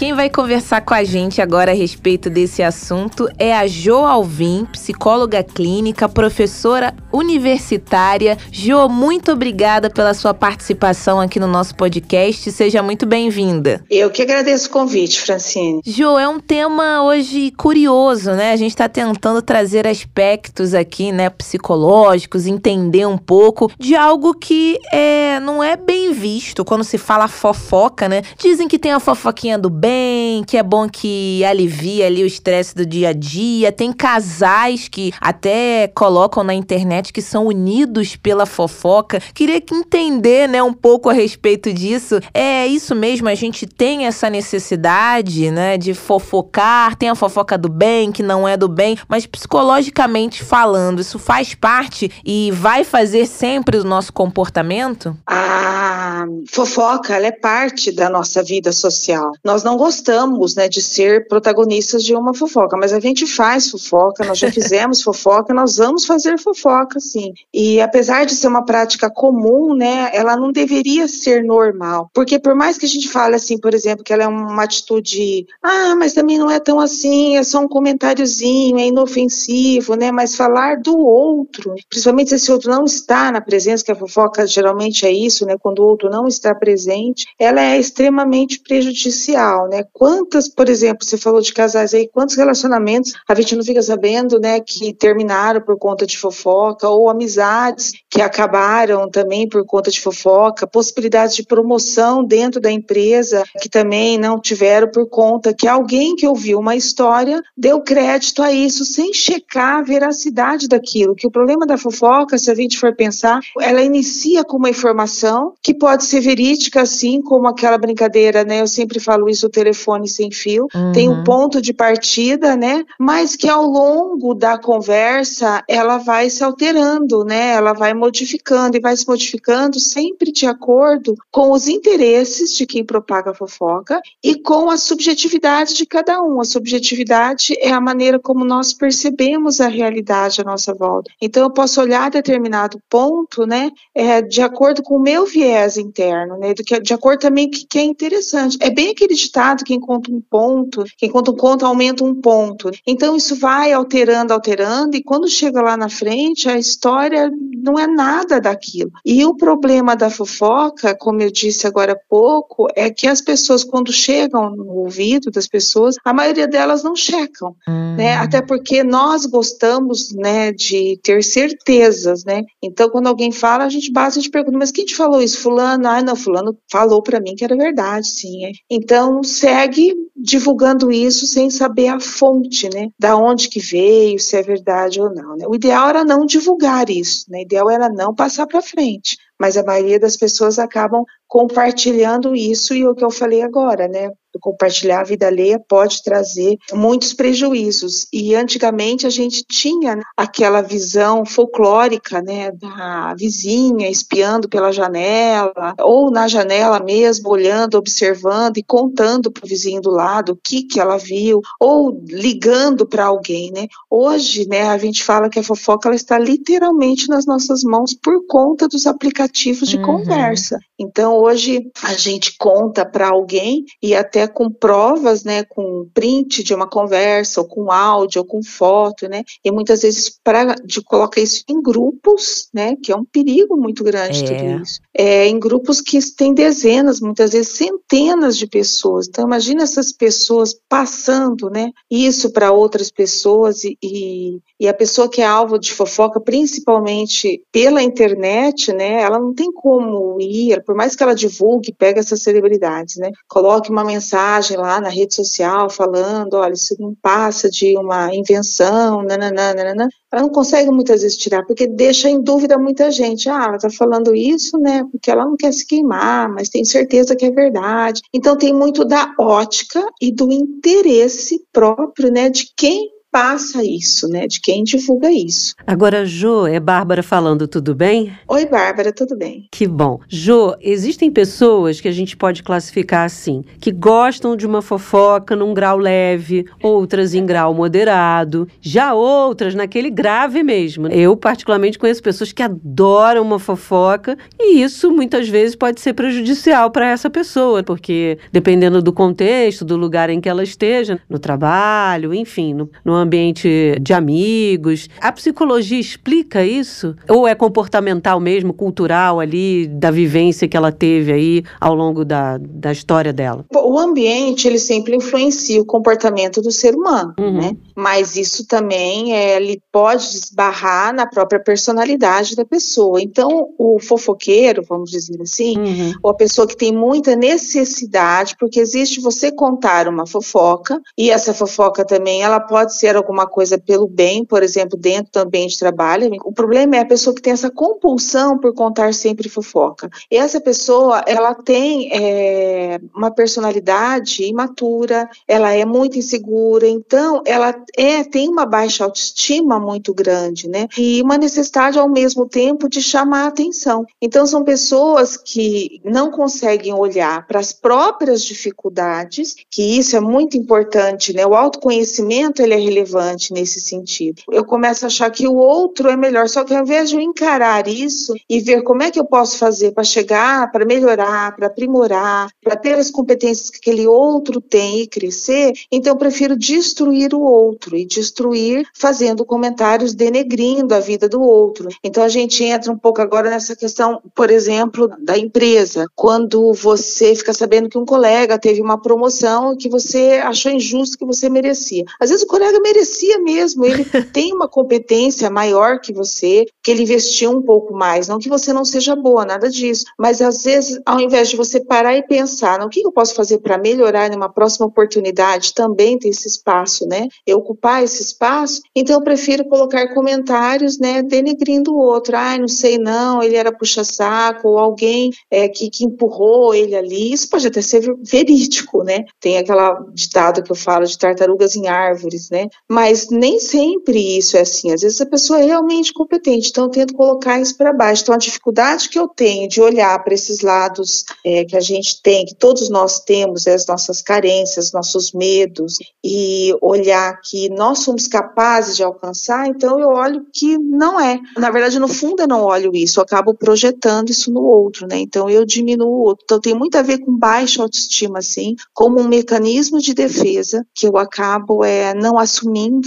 S3: Quem vai conversar com a gente agora a respeito desse assunto é a Jo Alvim, psicóloga clínica, professora universitária. Jo, muito obrigada pela sua participação aqui no nosso podcast. Seja muito bem-vinda.
S5: Eu que agradeço o convite, Francine.
S3: Jo, é um tema hoje curioso, né? A gente está tentando trazer aspectos aqui, né, psicológicos, entender um pouco de algo que é, não é bem visto quando se fala fofoca, né? Dizem que tem a fofoquinha do bem, que é bom que alivia ali o estresse do dia a dia. Tem casais que até colocam na internet que são unidos pela fofoca. Queria que entender, né, um pouco a respeito disso. É isso mesmo, a gente tem essa necessidade, né, de fofocar. Tem a fofoca do bem, que não é do bem, mas psicologicamente falando, isso faz parte e vai fazer sempre do nosso comportamento?
S5: A fofoca, ela é parte da nossa vida social. Nós não gostamos, né, de ser protagonistas de uma fofoca, mas a gente faz fofoca, nós já fizemos fofoca, nós vamos fazer fofoca, sim. E apesar de ser uma prática comum, né, ela não deveria ser normal, porque por mais que a gente fale assim, por exemplo, que ela é uma atitude, ah, mas também não é tão assim, é só um comentáriozinho, é inofensivo, né, mas falar do outro, principalmente se esse outro não está na presença, que a fofoca geralmente é isso, né, quando o outro não está presente, ela é extremamente prejudicial, né, né? Quantas, por exemplo, você falou de casais aí, quantos relacionamentos a gente não fica sabendo, né, que terminaram por conta de fofoca ou amizades que acabaram também por conta de fofoca, possibilidades de promoção dentro da empresa que também não tiveram por conta que alguém que ouviu uma história deu crédito a isso sem checar a veracidade daquilo. Que o problema da fofoca, se a gente for pensar, ela inicia com uma informação que pode ser verídica, assim como aquela brincadeira, né? Eu sempre falo isso, o telefone sem fio. Uhum. Tem um ponto de partida, né? Mas que ao longo da conversa ela vai se alterando, né? Ela vai modificando e vai se modificando sempre de acordo com os interesses de quem propaga a fofoca e com a subjetividade de cada um. A subjetividade é a maneira como nós percebemos a realidade à nossa volta. Então eu posso olhar determinado ponto, né, é, de acordo com o meu viés interno, né, do que de acordo também que, que é interessante. É bem aquele ditado quem conta um ponto, quem conta um conto aumenta um ponto. Então isso vai alterando, alterando e quando chega lá na frente a história não é nada daquilo. E o problema da fofoca, como eu disse agora há pouco, é que as pessoas, quando chegam no ouvido das pessoas, a maioria delas não checam, uhum. né? Até porque nós gostamos, né, de ter certezas, né? Então, quando alguém fala, a gente basta, a gente pergunta, mas quem te falou isso? Fulano? Ah, não, fulano falou para mim que era verdade, sim. É. Então, segue divulgando isso sem saber a fonte, né? Da onde que veio, se é verdade ou não. Né? O ideal era não divulgar isso, né? O ideal era não passar para frente mas a maioria das pessoas acabam compartilhando isso e o que eu falei agora, né? Compartilhar a vida alheia pode trazer muitos prejuízos. E antigamente a gente tinha aquela visão folclórica, né, da vizinha espiando pela janela, ou na janela mesmo, olhando, observando e contando para o vizinho do lado o que, que ela viu, ou ligando para alguém, né? Hoje, né, a gente fala que a fofoca ela está literalmente nas nossas mãos por conta dos aplicativos de uhum. conversa. Então, hoje a gente conta para alguém e até com provas, né, com print de uma conversa, ou com áudio, ou com foto, né, e muitas vezes para de colocar isso em grupos, né, que é um perigo muito grande é. tudo isso. É, em grupos que tem dezenas, muitas vezes centenas de pessoas. Então, imagina essas pessoas passando, né, isso para outras pessoas e, e, e a pessoa que é alvo de fofoca, principalmente pela internet, né, ela não tem como ir, por mais que ela divulgue, pega essas celebridades, né? Coloque uma mensagem lá na rede social falando, olha, isso não passa de uma invenção, nananã, nananã. Ela não consegue muitas vezes tirar, porque deixa em dúvida muita gente. Ah, ela tá falando isso, né? Porque ela não quer se queimar, mas tem certeza que é verdade. Então tem muito da ótica e do interesse próprio, né, de quem passa isso, né? De quem divulga isso.
S2: Agora, Jo, é Bárbara falando, tudo bem?
S5: Oi, Bárbara, tudo bem?
S2: Que bom. Jo, existem pessoas que a gente pode classificar assim, que gostam de uma fofoca num grau leve, outras em grau moderado, já outras naquele grave mesmo. Eu, particularmente, conheço pessoas que adoram uma fofoca e isso muitas vezes pode ser prejudicial para essa pessoa, porque dependendo do contexto, do lugar em que ela esteja, no trabalho, enfim, no, no ambiente de amigos. A psicologia explica isso? Ou é comportamental mesmo, cultural ali, da vivência que ela teve aí ao longo da, da história dela?
S5: O ambiente, ele sempre influencia o comportamento do ser humano, uhum. né? Mas isso também, é, ele pode esbarrar na própria personalidade da pessoa. Então, o fofoqueiro, vamos dizer assim, uhum. ou a pessoa que tem muita necessidade, porque existe você contar uma fofoca, e essa fofoca também, ela pode ser alguma coisa pelo bem, por exemplo, dentro do ambiente de trabalho. O problema é a pessoa que tem essa compulsão por contar sempre fofoca. E essa pessoa, ela tem é, uma personalidade imatura, ela é muito insegura, então ela é, tem uma baixa autoestima muito grande, né? E uma necessidade ao mesmo tempo de chamar a atenção. Então são pessoas que não conseguem olhar para as próprias dificuldades, que isso é muito importante, né? O autoconhecimento ele é relevante relevante nesse sentido. Eu começo a achar que o outro é melhor, só que ao invés de eu encarar isso e ver como é que eu posso fazer para chegar, para melhorar, para aprimorar, para ter as competências que aquele outro tem e crescer, então eu prefiro destruir o outro e destruir fazendo comentários denegrindo a vida do outro. Então a gente entra um pouco agora nessa questão, por exemplo, da empresa. Quando você fica sabendo que um colega teve uma promoção que você achou injusto que você merecia. Às vezes o colega mesmo, ele tem uma competência maior que você, que ele investiu um pouco mais. Não que você não seja boa, nada disso. Mas às vezes, ao invés de você parar e pensar, no que eu posso fazer para melhorar numa próxima oportunidade, também ter esse espaço, né? Eu ocupar esse espaço, então eu prefiro colocar comentários, né, denegrindo o outro. Ai, não sei não, ele era puxa-saco, ou alguém é, que, que empurrou ele ali. Isso pode até ser verídico, né? Tem aquela ditado que eu falo de tartarugas em árvores, né? Mas nem sempre isso é assim. Às vezes a pessoa é realmente competente, então eu tento colocar isso para baixo. Então a dificuldade que eu tenho de olhar para esses lados é, que a gente tem, que todos nós temos, é as nossas carências, nossos medos, e olhar que nós somos capazes de alcançar, então eu olho que não é. Na verdade, no fundo, eu não olho isso, eu acabo projetando isso no outro, né? Então eu diminuo o outro. Então tem muito a ver com baixa autoestima, assim, como um mecanismo de defesa que eu acabo é, não assumindo,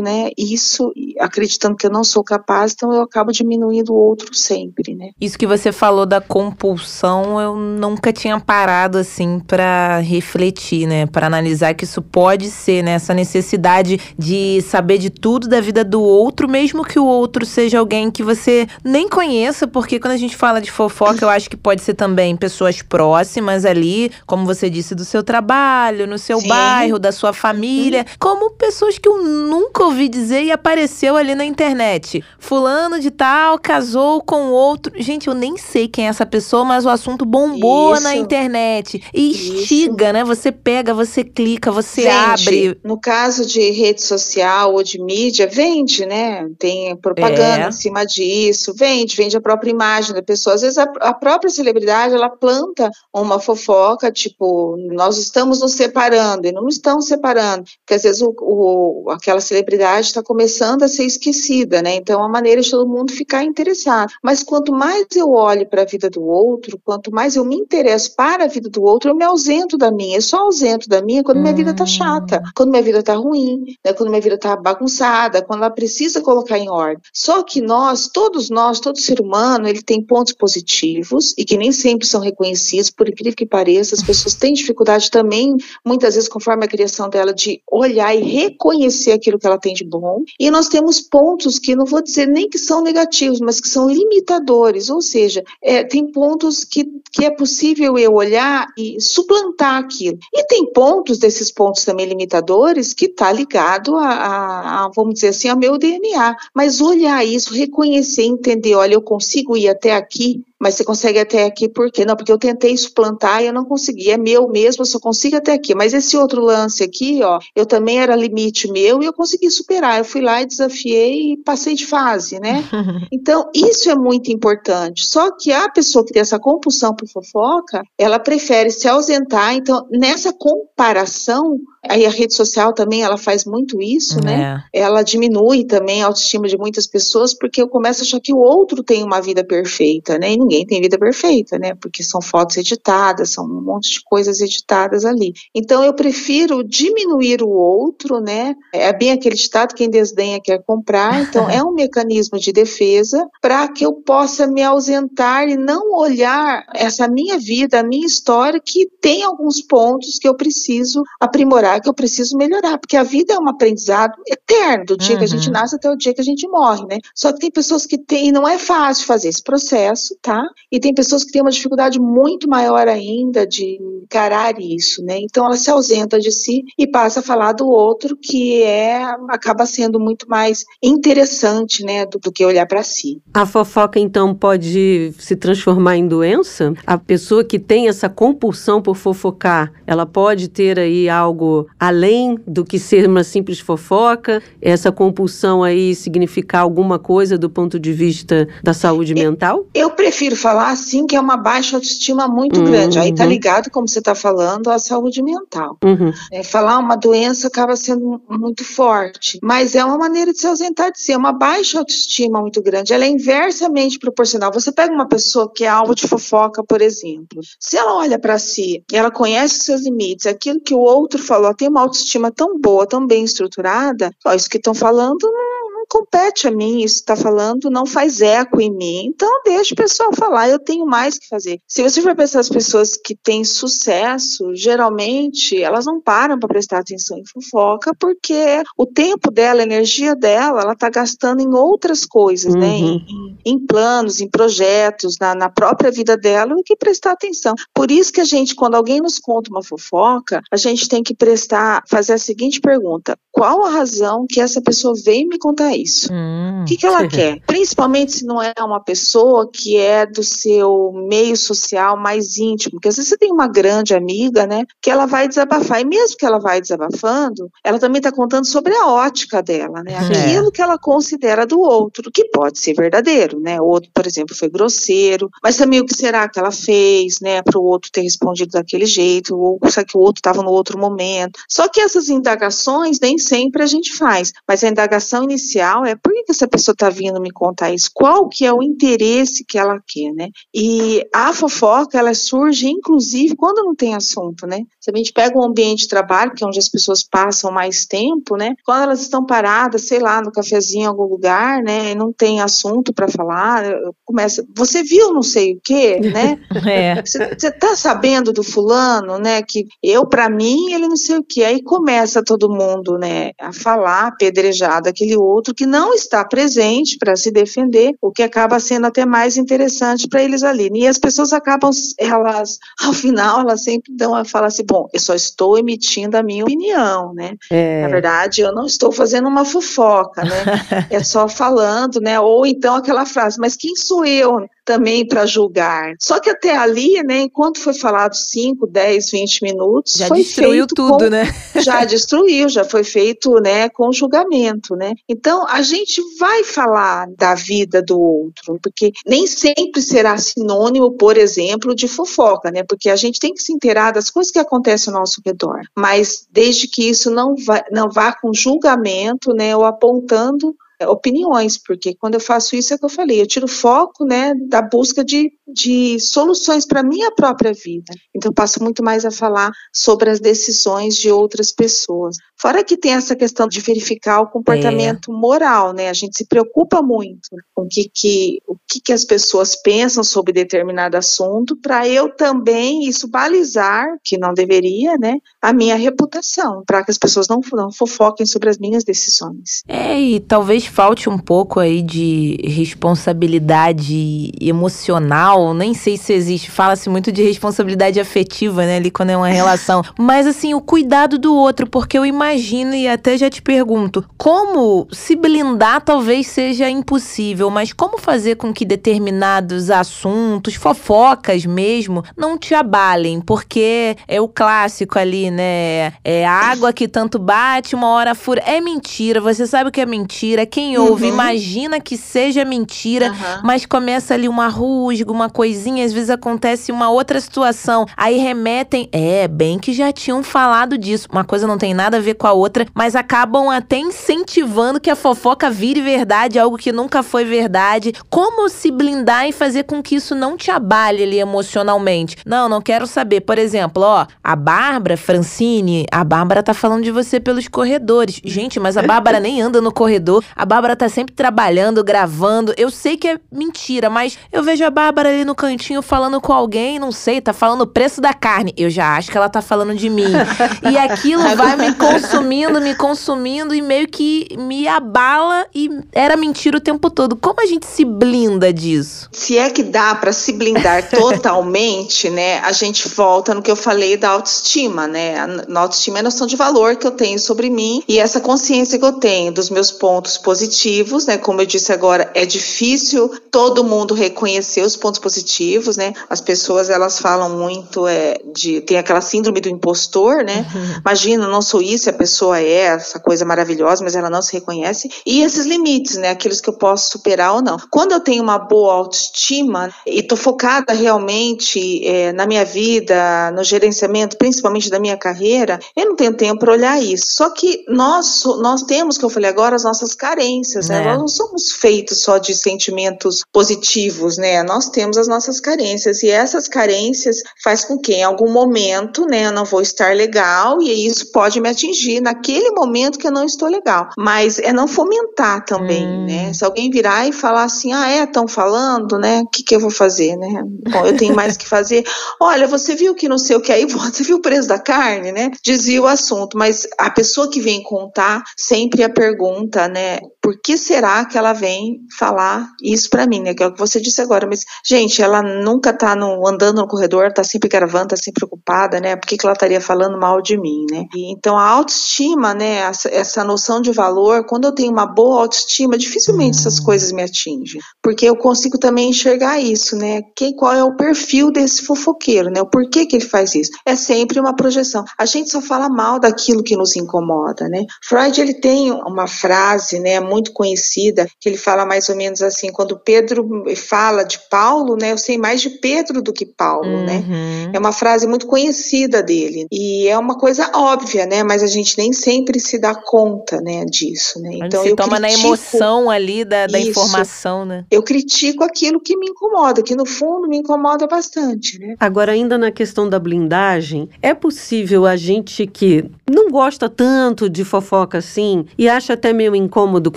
S5: né? Isso, acreditando que eu não sou capaz, então eu acabo diminuindo o outro sempre, né?
S3: Isso que você falou da compulsão, eu nunca tinha parado assim para refletir, né? Para analisar que isso pode ser, né? Essa necessidade de saber de tudo da vida do outro, mesmo que o outro seja alguém que você nem conheça, porque quando a gente fala de fofoca, eu acho que pode ser também pessoas próximas ali, como você disse, do seu trabalho, no seu Sim. bairro, da sua família, como pessoas que eu nunca ouvi dizer e apareceu ali na internet. Fulano de tal casou com outro. Gente, eu nem sei quem é essa pessoa, mas o assunto bombou Isso. na internet. E instiga, Isso. né? Você pega, você clica, você abre.
S5: No caso de rede social ou de mídia, vende, né? Tem propaganda é. em cima disso, vende, vende a própria imagem da pessoa. Às vezes a, a própria celebridade, ela planta uma fofoca, tipo, nós estamos nos separando, e não estamos separando, porque às vezes o, o aquela celebridade está começando a ser esquecida, né? Então, é uma maneira de todo mundo ficar interessado. Mas quanto mais eu olho para a vida do outro, quanto mais eu me interesso para a vida do outro, eu me ausento da minha. Eu só ausento da minha quando minha vida está chata, hum. quando minha vida está ruim, né? quando minha vida está bagunçada, quando ela precisa colocar em ordem. Só que nós, todos nós, todo ser humano, ele tem pontos positivos e que nem sempre são reconhecidos, por incrível que pareça, as pessoas têm dificuldade também, muitas vezes, conforme a criação dela, de olhar e reconhecer aquilo que ela tem de bom. E nós temos pontos que não vou dizer nem que são negativos, mas que são limitadores, ou seja, é, tem pontos que, que é possível eu olhar e suplantar aquilo. E tem pontos desses pontos também limitadores que está ligado a, a, a, vamos dizer assim, ao meu DNA. Mas olhar isso, reconhecer, entender, olha, eu consigo ir até aqui, mas você consegue até aqui por quê? Não, porque eu tentei suplantar e eu não consegui. É meu mesmo, eu só consigo até aqui. Mas esse outro lance aqui, ó, eu também era limite meu e eu consegui superar. Eu fui lá e desafiei e passei de fase, né? Então, isso é muito importante. Só que a pessoa que tem essa compulsão por fofoca, ela prefere se ausentar. Então, nessa comparação, Aí a rede social também ela faz muito isso, né? é. né? Ela diminui também a autoestima de muitas pessoas porque eu começo a achar que o outro tem uma vida perfeita, né? E ninguém tem vida perfeita, né? Porque são fotos editadas, são um monte de coisas editadas ali. Então eu prefiro diminuir o outro, né? É bem aquele ditado quem desdenha quer comprar. Então é um mecanismo de defesa para que eu possa me ausentar e não olhar essa minha vida, a minha história que tem alguns pontos que eu preciso aprimorar que eu preciso melhorar, porque a vida é um aprendizado eterno, do dia uhum. que a gente uhum. nasce até o dia que a gente morre, né? Só que tem pessoas que têm, não é fácil fazer esse processo, tá? E tem pessoas que têm uma dificuldade muito maior ainda de encarar isso, né? Então ela se ausenta de si e passa a falar do outro, que é acaba sendo muito mais interessante, né, do, do que olhar para si.
S2: A fofoca então pode se transformar em doença? A pessoa que tem essa compulsão por fofocar, ela pode ter aí algo além do que ser uma simples fofoca? Essa compulsão aí significar alguma coisa do ponto de vista da saúde mental?
S5: Eu prefiro falar assim que é uma baixa autoestima muito
S2: Uhum,
S5: grande. Aí tá ligado, como você está falando, à saúde mental.
S2: Uhum.
S5: É, falar uma doença acaba sendo muito forte, mas é uma maneira de se ausentar de si, é uma baixa autoestima muito grande. Ela é inversamente proporcional. Você pega uma pessoa que é alvo de fofoca, por exemplo, se ela olha para si e ela conhece os seus limites, aquilo que o outro falou, ela tem uma autoestima tão boa, tão bem estruturada, ó, isso que estão falando não, compete a mim, isso está falando não faz eco em mim. Então deixa o pessoal falar, eu tenho mais que fazer. Se você for pensar as pessoas que têm sucesso, geralmente elas não param para prestar atenção em fofoca porque o tempo dela, a energia dela, ela está gastando em outras coisas, né?
S2: Uhum.
S5: Em, em- em planos, em projetos, na, na própria vida dela, do que prestar atenção. Por isso que a gente, quando alguém nos conta uma fofoca, a gente tem que prestar, fazer a seguinte pergunta: qual a razão que essa pessoa veio me contar isso?
S3: Hum.
S5: O que, que ela quer? Principalmente se não é uma pessoa que é do seu meio social mais íntimo. Porque às vezes você tem uma grande amiga, né? Que ela vai desabafar. E mesmo que ela vai desabafando, ela também está contando sobre a ótica dela, né?
S3: É.
S5: Aquilo que ela considera do outro, que pode ser verdadeiro, né? O outro, por exemplo, foi grosseiro, mas também o que será que ela fez, né? Para o outro ter respondido daquele jeito, ou será que o outro estava no outro momento. Só que essas indagações nem sempre a gente faz, mas a indagação inicial é por que essa pessoa está vindo me contar isso? Qual que é o interesse que ela quer, né? E a fofoca, ela surge, inclusive, quando não tem assunto, né? Se a gente pega um ambiente de trabalho, que é onde as pessoas passam mais tempo, né? Quando elas estão paradas, sei lá, no cafezinho em algum lugar, né? E não tem assunto para falar, começa, você viu não sei o quê, né?
S3: É.
S5: Você tá sabendo do fulano, né? Que eu, para mim, ele não sei o que. Aí começa todo mundo, né, a falar, apedrejar daquele outro que não está presente para se defender, o que acaba sendo até mais interessante para eles ali. E as pessoas acabam, elas, ao final, elas sempre dão a falar assim: bom, eu só estou emitindo a minha opinião, né?
S2: É.
S5: Na verdade, eu não estou fazendo uma fofoca, né? é só falando, né? Ou então aquela frase, mas quem sou eu também para julgar? Só que até ali, né, enquanto foi falado 5, 10, 20 minutos,
S3: Já
S5: foi
S3: destruiu tudo,
S5: com,
S3: né?
S5: já destruiu, já foi feito, né, com julgamento, né? Então, a gente vai falar da vida do outro, porque nem sempre será sinônimo, por exemplo, de fofoca, né? Porque a gente tem que se inteirar das coisas que acontecem ao nosso redor, mas desde que isso não vá, não vá com julgamento, né, ou apontando opiniões, porque quando eu faço isso é o que eu falei, eu tiro foco, né, da busca de, de soluções para minha própria vida. Então eu passo muito mais a falar sobre as decisões de outras pessoas. Fora que tem essa questão de verificar o comportamento moral, né? A gente se preocupa muito com o que, que, o que, que as pessoas pensam sobre determinado assunto, para eu também isso balizar, que não deveria, né, a minha reputação, para que as pessoas não, não fofoquem sobre as minhas decisões.
S3: É, e talvez falte um pouco aí de responsabilidade emocional, nem sei se existe, fala-se muito de responsabilidade afetiva, né, ali quando é uma relação, mas assim, o cuidado do outro, porque eu imagino e até já te pergunto, como se blindar talvez seja impossível, mas como fazer com que determinados assuntos, fofocas mesmo, não te abalem, porque é o clássico ali, né, é a água que tanto bate, uma hora fura, é mentira, você sabe que é mentira, quem ouve
S5: Uhum.
S3: imagina que seja mentira,
S5: Aham.
S3: mas começa ali uma rusga, uma coisinha, às vezes acontece uma outra situação. Aí remetem, é, bem que já tinham falado disso. Uma coisa não tem nada a ver com a outra, mas acabam até incentivando que a fofoca vire verdade, algo que nunca foi verdade. Como se blindar e fazer com que isso não te abale ali emocionalmente? Não, não quero saber. Por exemplo, ó, a Bárbara Francine, a Bárbara tá falando de você pelos corredores. Gente, mas a Bárbara nem anda no corredor. A Bárbara tá sempre trabalhando, gravando. Eu sei que é mentira, mas eu vejo a Bárbara ali no cantinho falando com alguém, não sei, tá falando o preço da carne. Eu já acho que ela tá falando de mim. e aquilo vai me consumindo, me consumindo e meio que me abala e era mentira o tempo todo. Como a gente se blinda disso?
S5: Se é que dá para se blindar totalmente, né? A gente volta no que eu falei da autoestima, né? A autoestima é a noção de valor que eu tenho sobre mim e essa consciência que eu tenho dos meus pontos positivos positivos, né? Como eu disse agora, é difícil todo mundo reconhecer os pontos positivos, né? As pessoas elas falam muito é, de tem aquela síndrome do impostor, né? Uhum. Imagina, não sou isso, a pessoa é essa coisa maravilhosa, mas ela não se reconhece. E esses limites, né? Aqueles que eu posso superar ou não. Quando eu tenho uma boa autoestima e tô focada realmente é, na minha vida, no gerenciamento, principalmente da minha carreira, eu não tenho tempo para olhar isso. Só que nós nós temos, que eu falei agora, as nossas carências, né? É. Nós não somos feitos só de sentimentos positivos, né? Nós temos as nossas carências e essas carências faz com que em algum momento, né, eu não vou estar legal e isso pode me atingir naquele momento que eu não estou legal. Mas é não fomentar também, hum. né? Se alguém virar e falar assim, ah, é, estão falando, né? O que, que eu vou fazer, né? Bom, eu tenho mais que fazer. Olha, você viu que não sei o que aí, você viu o preço da carne, né? Desvia o assunto, mas a pessoa que vem contar sempre a pergunta, né? Por que será que ela vem falar isso para mim, né? Que é o que você disse agora. Mas, gente, ela nunca tá no, andando no corredor, tá sempre gravando, tá sempre preocupada, né? Por que, que ela estaria falando mal de mim, né? E, então, a autoestima, né? Essa, essa, noção de valor, quando eu tenho uma boa autoestima, dificilmente hum. essas coisas me atingem. Porque eu consigo também enxergar isso, né? Quem, qual é o perfil desse fofoqueiro, né? O porquê que ele faz isso? É sempre uma projeção. A gente só fala mal daquilo que nos incomoda, né? Freud, ele tem uma frase, né? muito conhecida, que ele fala mais ou menos assim, quando Pedro fala de Paulo, né, eu sei mais de Pedro do que Paulo, né? uhum. né? É uma frase muito conhecida dele e é uma coisa óbvia, né? Mas a gente nem sempre se dá conta, né, disso, né?
S3: Então se toma critico, na emoção ali da, da isso, informação, né?
S5: Eu critico aquilo que me incomoda, que no fundo me incomoda bastante, né?
S2: Agora ainda na questão da blindagem, é possível a gente que não gosta tanto de fofoca assim e acha até meio incômodo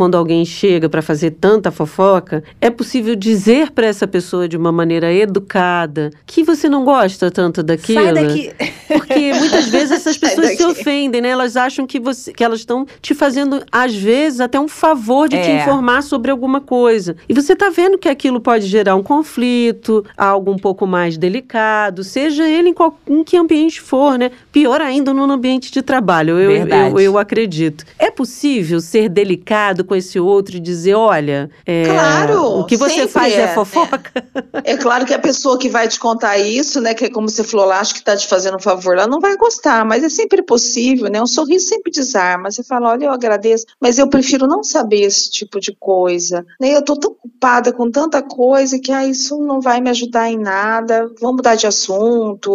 S2: quando alguém chega para fazer tanta fofoca, é possível dizer para essa pessoa de uma maneira educada que você não gosta tanto daquilo.
S3: Sai daqui.
S2: Porque muitas vezes essas pessoas se ofendem, né? Elas acham que você que elas estão te fazendo às vezes até um favor de é. te informar sobre alguma coisa. E você tá vendo que aquilo pode gerar um conflito, algo um pouco mais delicado, seja ele em, qual, em que ambiente for, né? Pior ainda no ambiente de trabalho, eu, eu, eu, eu acredito. É possível ser delicado com esse outro e dizer, olha, é,
S5: claro,
S2: o que você faz é, é fofoca.
S5: É. é. claro que a pessoa que vai te contar isso, né, que é como você falou lá, acho que está te fazendo um favor, ela não vai gostar, mas é sempre possível, né? Um sorriso sempre desarma. Você fala, olha, eu agradeço, mas eu prefiro não saber esse tipo de coisa. Né? Eu estou tão ocupada com tanta coisa que ah, isso não vai me ajudar em nada. Vamos mudar de assunto,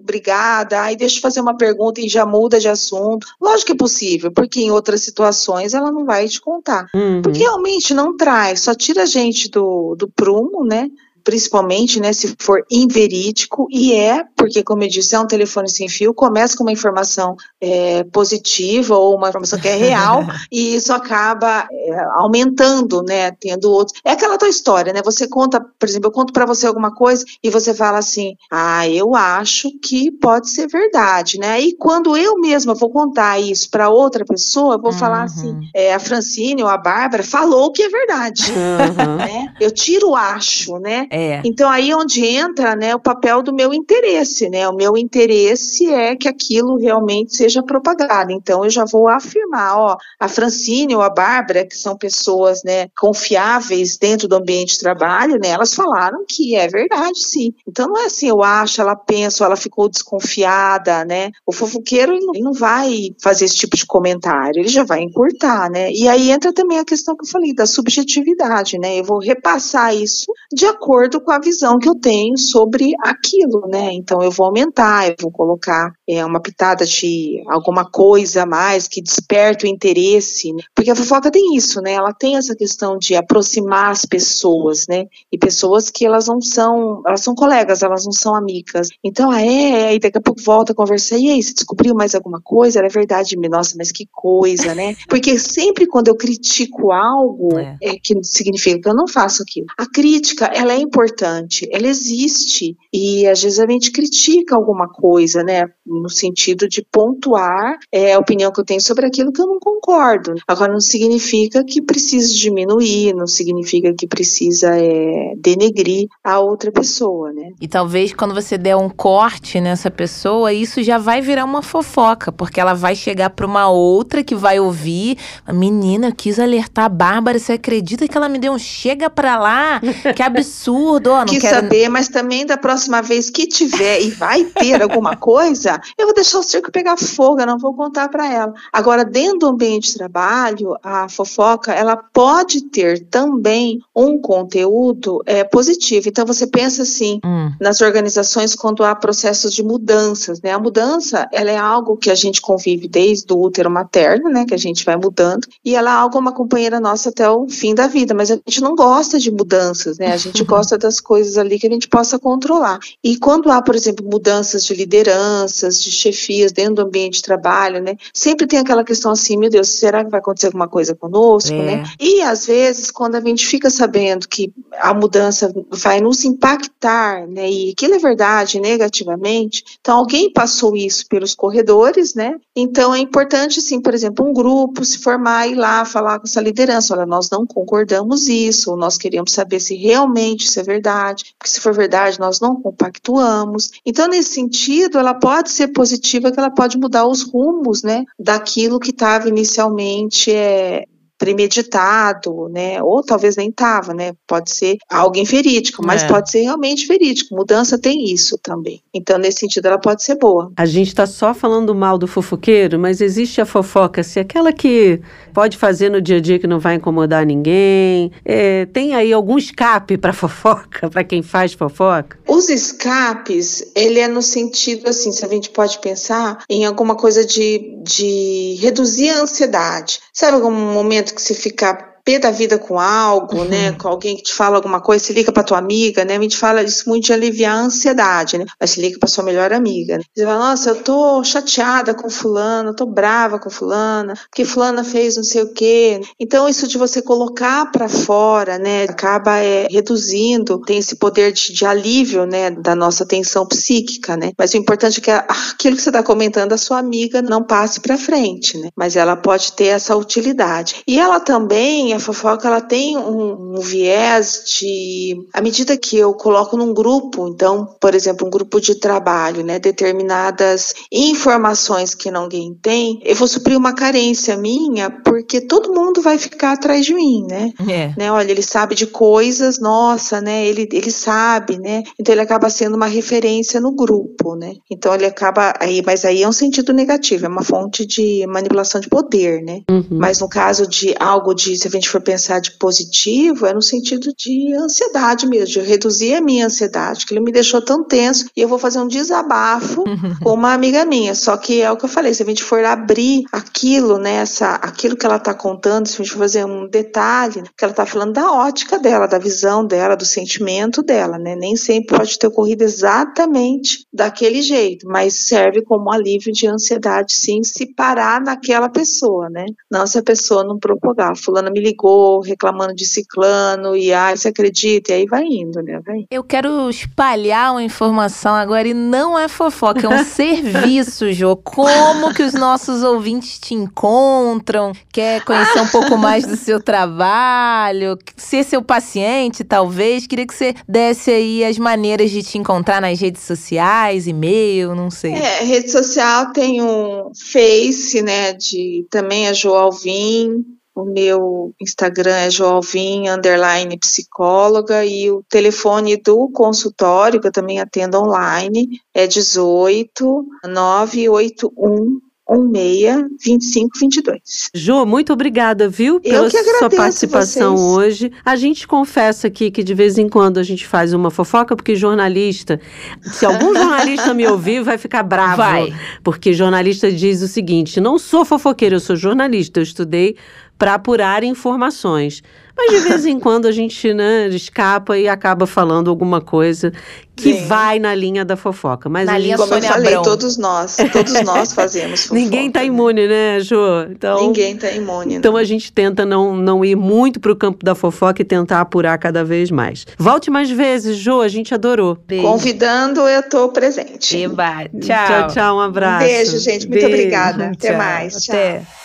S5: obrigada. Aí deixa eu fazer uma pergunta e já muda de assunto. Lógico que é possível, porque em outras situações ela não vai te contar. Uhum. Porque realmente não traz, só tira a gente do, do prumo, né? Principalmente, né, se for inverídico, e é, porque, como eu disse, é um telefone sem fio, começa com uma informação é, positiva ou uma informação que é real, e isso acaba é, aumentando, né, tendo outros. É aquela tua história, né, você conta, por exemplo, eu conto para você alguma coisa e você fala assim, ah, eu acho que pode ser verdade, né, e quando eu mesma vou contar isso para outra pessoa, eu vou uhum. falar assim, é, a Francine ou a Bárbara falou que é verdade, uhum. né, eu tiro o acho, né,
S3: é.
S5: Então aí é onde entra, né, o papel do meu interesse, né? O meu interesse é que aquilo realmente seja propagado. Então eu já vou afirmar, ó, a Francine ou a Bárbara, que são pessoas, né, confiáveis dentro do ambiente de trabalho, né, elas falaram que é verdade, sim. Então não é assim, eu acho, ela pensa, ela ficou desconfiada, né? O fofoqueiro ele não, vai fazer esse tipo de comentário, ele já vai encurtar, né? E aí entra também a questão que eu falei da subjetividade, né? Eu vou repassar isso de acordo acordo com a visão que eu tenho sobre aquilo, né? Então eu vou aumentar, eu vou colocar é, uma pitada de alguma coisa a mais que desperte o interesse, né? porque a fofoca tem isso, né? Ela tem essa questão de aproximar as pessoas, né? E pessoas que elas não são, elas são colegas, elas não são amigas. Então, ah, é, e daqui a pouco volta a conversar, e aí, você descobriu mais alguma coisa? Era verdade, nossa, mas que coisa, né? Porque sempre quando eu critico algo, é. é que significa que eu não faço aquilo. A crítica, ela é importante, ela existe e às vezes a gente critica alguma coisa, né? No sentido de pontuar é, a opinião que eu tenho sobre aquilo que eu não concordo. Agora, não significa que precisa diminuir, não significa que precisa é, denegrir a outra pessoa, né?
S3: E talvez quando você der um corte nessa pessoa, isso já vai virar uma fofoca, porque ela vai chegar para uma outra que vai ouvir. Menina, eu quis alertar a Bárbara, você acredita que ela me deu um chega pra lá? Que absurdo! Oh, não
S5: Quis
S3: quero...
S5: saber, mas também da próxima vez que tiver e vai ter alguma coisa, eu vou deixar o circo pegar fogo, eu não vou contar para ela. Agora, dentro do ambiente de trabalho, a fofoca, ela pode ter também um conteúdo é, positivo. Então, você pensa assim,
S3: Hum.
S5: nas organizações quando há processos de mudanças, né? A mudança, ela é algo que a gente convive desde o útero materno, né? Que a gente vai mudando, e ela é algo uma companheira nossa até o fim da vida, mas a gente não gosta de mudanças, né? A gente gosta das coisas ali que a gente possa controlar. E quando há, por exemplo, mudanças de lideranças, de chefias dentro do ambiente de trabalho, né? Sempre tem aquela questão assim, meu Deus, será que vai acontecer alguma coisa conosco,
S3: É.
S5: né? E às vezes, quando a gente fica sabendo que a mudança vai nos impactar, né? E aquilo é verdade negativamente, então alguém passou isso pelos corredores, né? Então é importante, assim, por exemplo, um grupo se formar e ir lá falar com essa liderança, olha, nós não concordamos isso, nós queremos saber se realmente isso é verdade, porque se for verdade, nós não compactuamos. Então, nesse sentido, ela pode ser positiva, que ela pode mudar os rumos, né? Daquilo que estava inicialmente é, premeditado, né? Ou talvez nem estava, né? Pode ser algo inverídico, mas
S3: É.
S5: pode ser realmente verídico. Mudança tem isso também. Então, nesse sentido, ela pode ser boa.
S2: A gente está só falando mal do fofoqueiro, mas existe a fofoca, se aquela que pode fazer no dia a dia que não vai incomodar ninguém. É, tem aí algum escape para fofoca, para quem faz fofoca?
S5: Os escapes, ele é no sentido assim, se a gente pode pensar em alguma coisa de, de reduzir a ansiedade. Sabe algum momento que você fica pé da vida com algo, né? Com alguém que te fala alguma coisa, se liga pra tua amiga, né? A gente fala isso muito de aliviar a ansiedade, né? Mas se liga pra sua melhor amiga. Né? Você fala, nossa, eu tô chateada com fulano, tô brava com fulana, porque fulana fez não sei o quê. Então, isso de você colocar pra fora, né? Acaba é, reduzindo, tem esse poder de, de alívio, né? Da nossa tensão psíquica, né? Mas o importante é que a- aquilo que você tá comentando, a sua amiga não passe pra frente, né? Mas ela pode ter essa utilidade. E ela também, a fofoca, ela tem um, um viés de, à medida que eu coloco num grupo, então, por exemplo, um grupo de trabalho, né, determinadas informações que ninguém tem, eu vou suprir uma carência minha, porque todo mundo vai ficar atrás de mim, né?
S3: É.
S5: né? Olha, ele sabe de coisas, nossa, né? Ele, ele sabe, né? Então ele acaba sendo uma referência no grupo, né? Então ele acaba aí, mas aí é um sentido negativo, é uma fonte de manipulação de poder, né?
S2: Uhum.
S5: Mas no caso de algo de, se gente for pensar de positivo, é no sentido de ansiedade mesmo, de reduzir a minha ansiedade, que ele me deixou tão tenso e eu vou fazer um desabafo com uma amiga minha. Só que é o que eu falei, se a gente for abrir aquilo, né, essa, aquilo que ela tá contando, se a gente for fazer um detalhe, que ela tá falando da ótica dela, da visão dela, do sentimento dela, né? Nem sempre pode ter ocorrido exatamente daquele jeito, mas serve como alívio de ansiedade, sim, se parar naquela pessoa, né? Não se a pessoa não propagar. Fulano me ligou reclamando de ciclano e ai, você acredita? E aí vai indo, né? Vai indo.
S3: Eu quero espalhar uma informação agora e não é fofoca, é um serviço, Jô. Como que os nossos ouvintes te encontram? Quer conhecer um pouco mais do seu trabalho? Ser seu paciente, talvez? Queria que você desse aí as maneiras de te encontrar nas redes sociais, e-mail, não sei.
S5: É, rede social tem um Face, né? De também é Joalvin. O meu Instagram é Joalvin, underline psicóloga, e o telefone do consultório, que eu também atendo online, é 18 981 16 25 22.
S2: Jô, muito obrigada, viu, pela sua participação
S5: vocês.
S2: hoje. A gente confessa aqui que de vez em quando a gente faz uma fofoca, porque jornalista, se algum jornalista me ouvir, vai ficar bravo.
S3: Vai.
S2: Porque jornalista diz o seguinte: não sou fofoqueiro, eu sou jornalista, eu estudei para apurar informações. Mas de vez em quando a gente né, escapa e acaba falando alguma coisa que
S5: Sim.
S2: vai na linha da fofoca. Mas
S3: Na linha
S2: gente-
S5: Como eu falei,
S3: Abrão.
S5: todos nós, todos nós fazemos fofoca.
S2: ninguém tá imune, né, Jô? Então,
S5: Ninguém tá imune.
S2: Então
S5: não.
S2: a gente tenta não, não ir muito pro campo da fofoca e tentar apurar cada vez mais. Volte mais vezes, Jô, a gente adorou.
S3: Beijo.
S5: Convidando, eu tô presente.
S3: Eba, tchau.
S2: Tchau, tchau, um abraço.
S5: Beijo, gente. Muito
S2: Beijo.
S5: obrigada. Até
S3: Tchau.
S5: mais. Tchau.
S3: Até.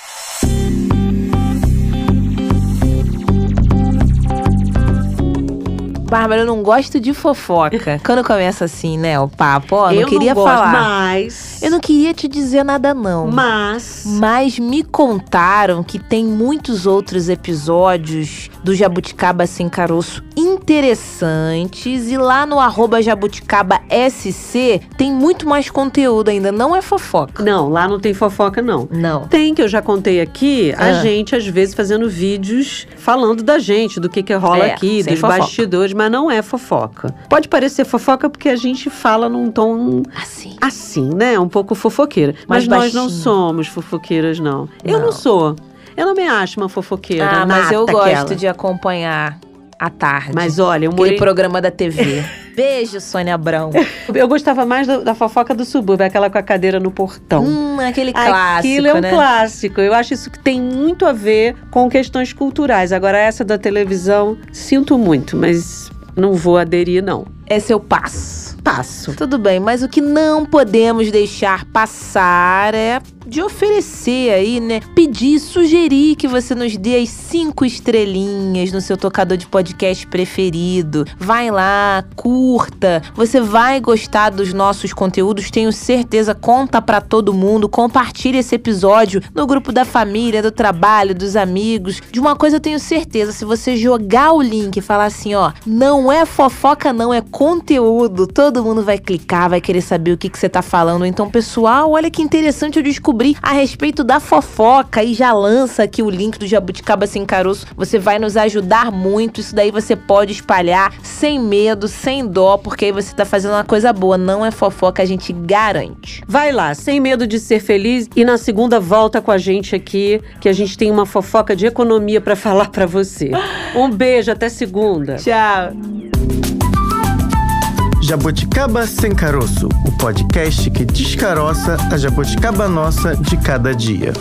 S3: Bárbara, eu não gosto de fofoca. Quando começa assim, né, o papo, ó, não
S2: eu
S3: queria
S2: não gosto,
S3: falar.
S2: mas...
S3: Eu não queria te dizer nada, não.
S2: Mas...
S3: Mas me contaram que tem muitos outros episódios do Jabuticaba Sem Caroço interessantes. E lá no arroba Jabuticaba SC tem muito mais conteúdo ainda. Não é fofoca.
S2: Não, lá não tem fofoca, não.
S3: Não.
S2: Tem, que eu já contei aqui, a
S3: Ah.
S2: gente às vezes fazendo vídeos falando da gente, do que que rola
S3: É,
S2: aqui, dos
S3: fofoca.
S2: bastidores, mas não é fofoca. Pode parecer fofoca porque a gente fala num tom
S3: Assim.
S2: assim, né? Um pouco fofoqueira.
S3: Mais
S2: Mas nós não
S3: baixinho.
S2: somos fofoqueiras, não. Eu
S3: Não.
S2: não sou. Eu não me acho uma fofoqueira.
S3: Ah, mas eu gosto
S2: aquela.
S3: de acompanhar à tarde.
S2: Mas olha, eu
S3: Aquele
S2: morei...
S3: programa da TV. Beijo, Sônia Abrão.
S2: Eu gostava mais da, da fofoca do subúrbio, aquela com a cadeira no portão.
S3: hum, aquele clássico,
S2: Aquilo é um
S3: né?
S2: clássico. Eu acho isso que tem muito a ver com questões culturais. Agora, essa da televisão, sinto muito, mas não vou aderir, não.
S3: É seu passo.
S2: Passo.
S3: Tudo bem, mas o que não podemos deixar passar é de oferecer aí, né? Pedir, sugerir que você nos dê as cinco estrelinhas no seu tocador de podcast preferido. Vai lá, curta. Você vai gostar dos nossos conteúdos, tenho certeza. Conta pra todo mundo, compartilha esse episódio no grupo da família, do trabalho, dos amigos. De uma coisa eu tenho certeza, se você jogar o link e falar assim, ó, não é fofoca não, é conteúdo, todo mundo vai clicar, vai querer saber o que, que você tá falando. Então, pessoal, olha que interessante eu descobri a respeito da fofoca e já lança aqui o link do Jabuticaba Sem Caroço. Você vai nos ajudar muito, isso daí você pode espalhar sem medo, sem dó, porque aí você tá fazendo uma coisa boa, não é fofoca, a gente garante.
S2: Vai lá, sem medo de ser feliz. E na segunda, volta com a gente aqui, que a gente tem uma fofoca de economia pra falar pra você. Um beijo, até segunda.
S3: Tchau.
S1: Jabuticaba Sem Caroço, o podcast que descaroça a jabuticaba nossa de cada dia.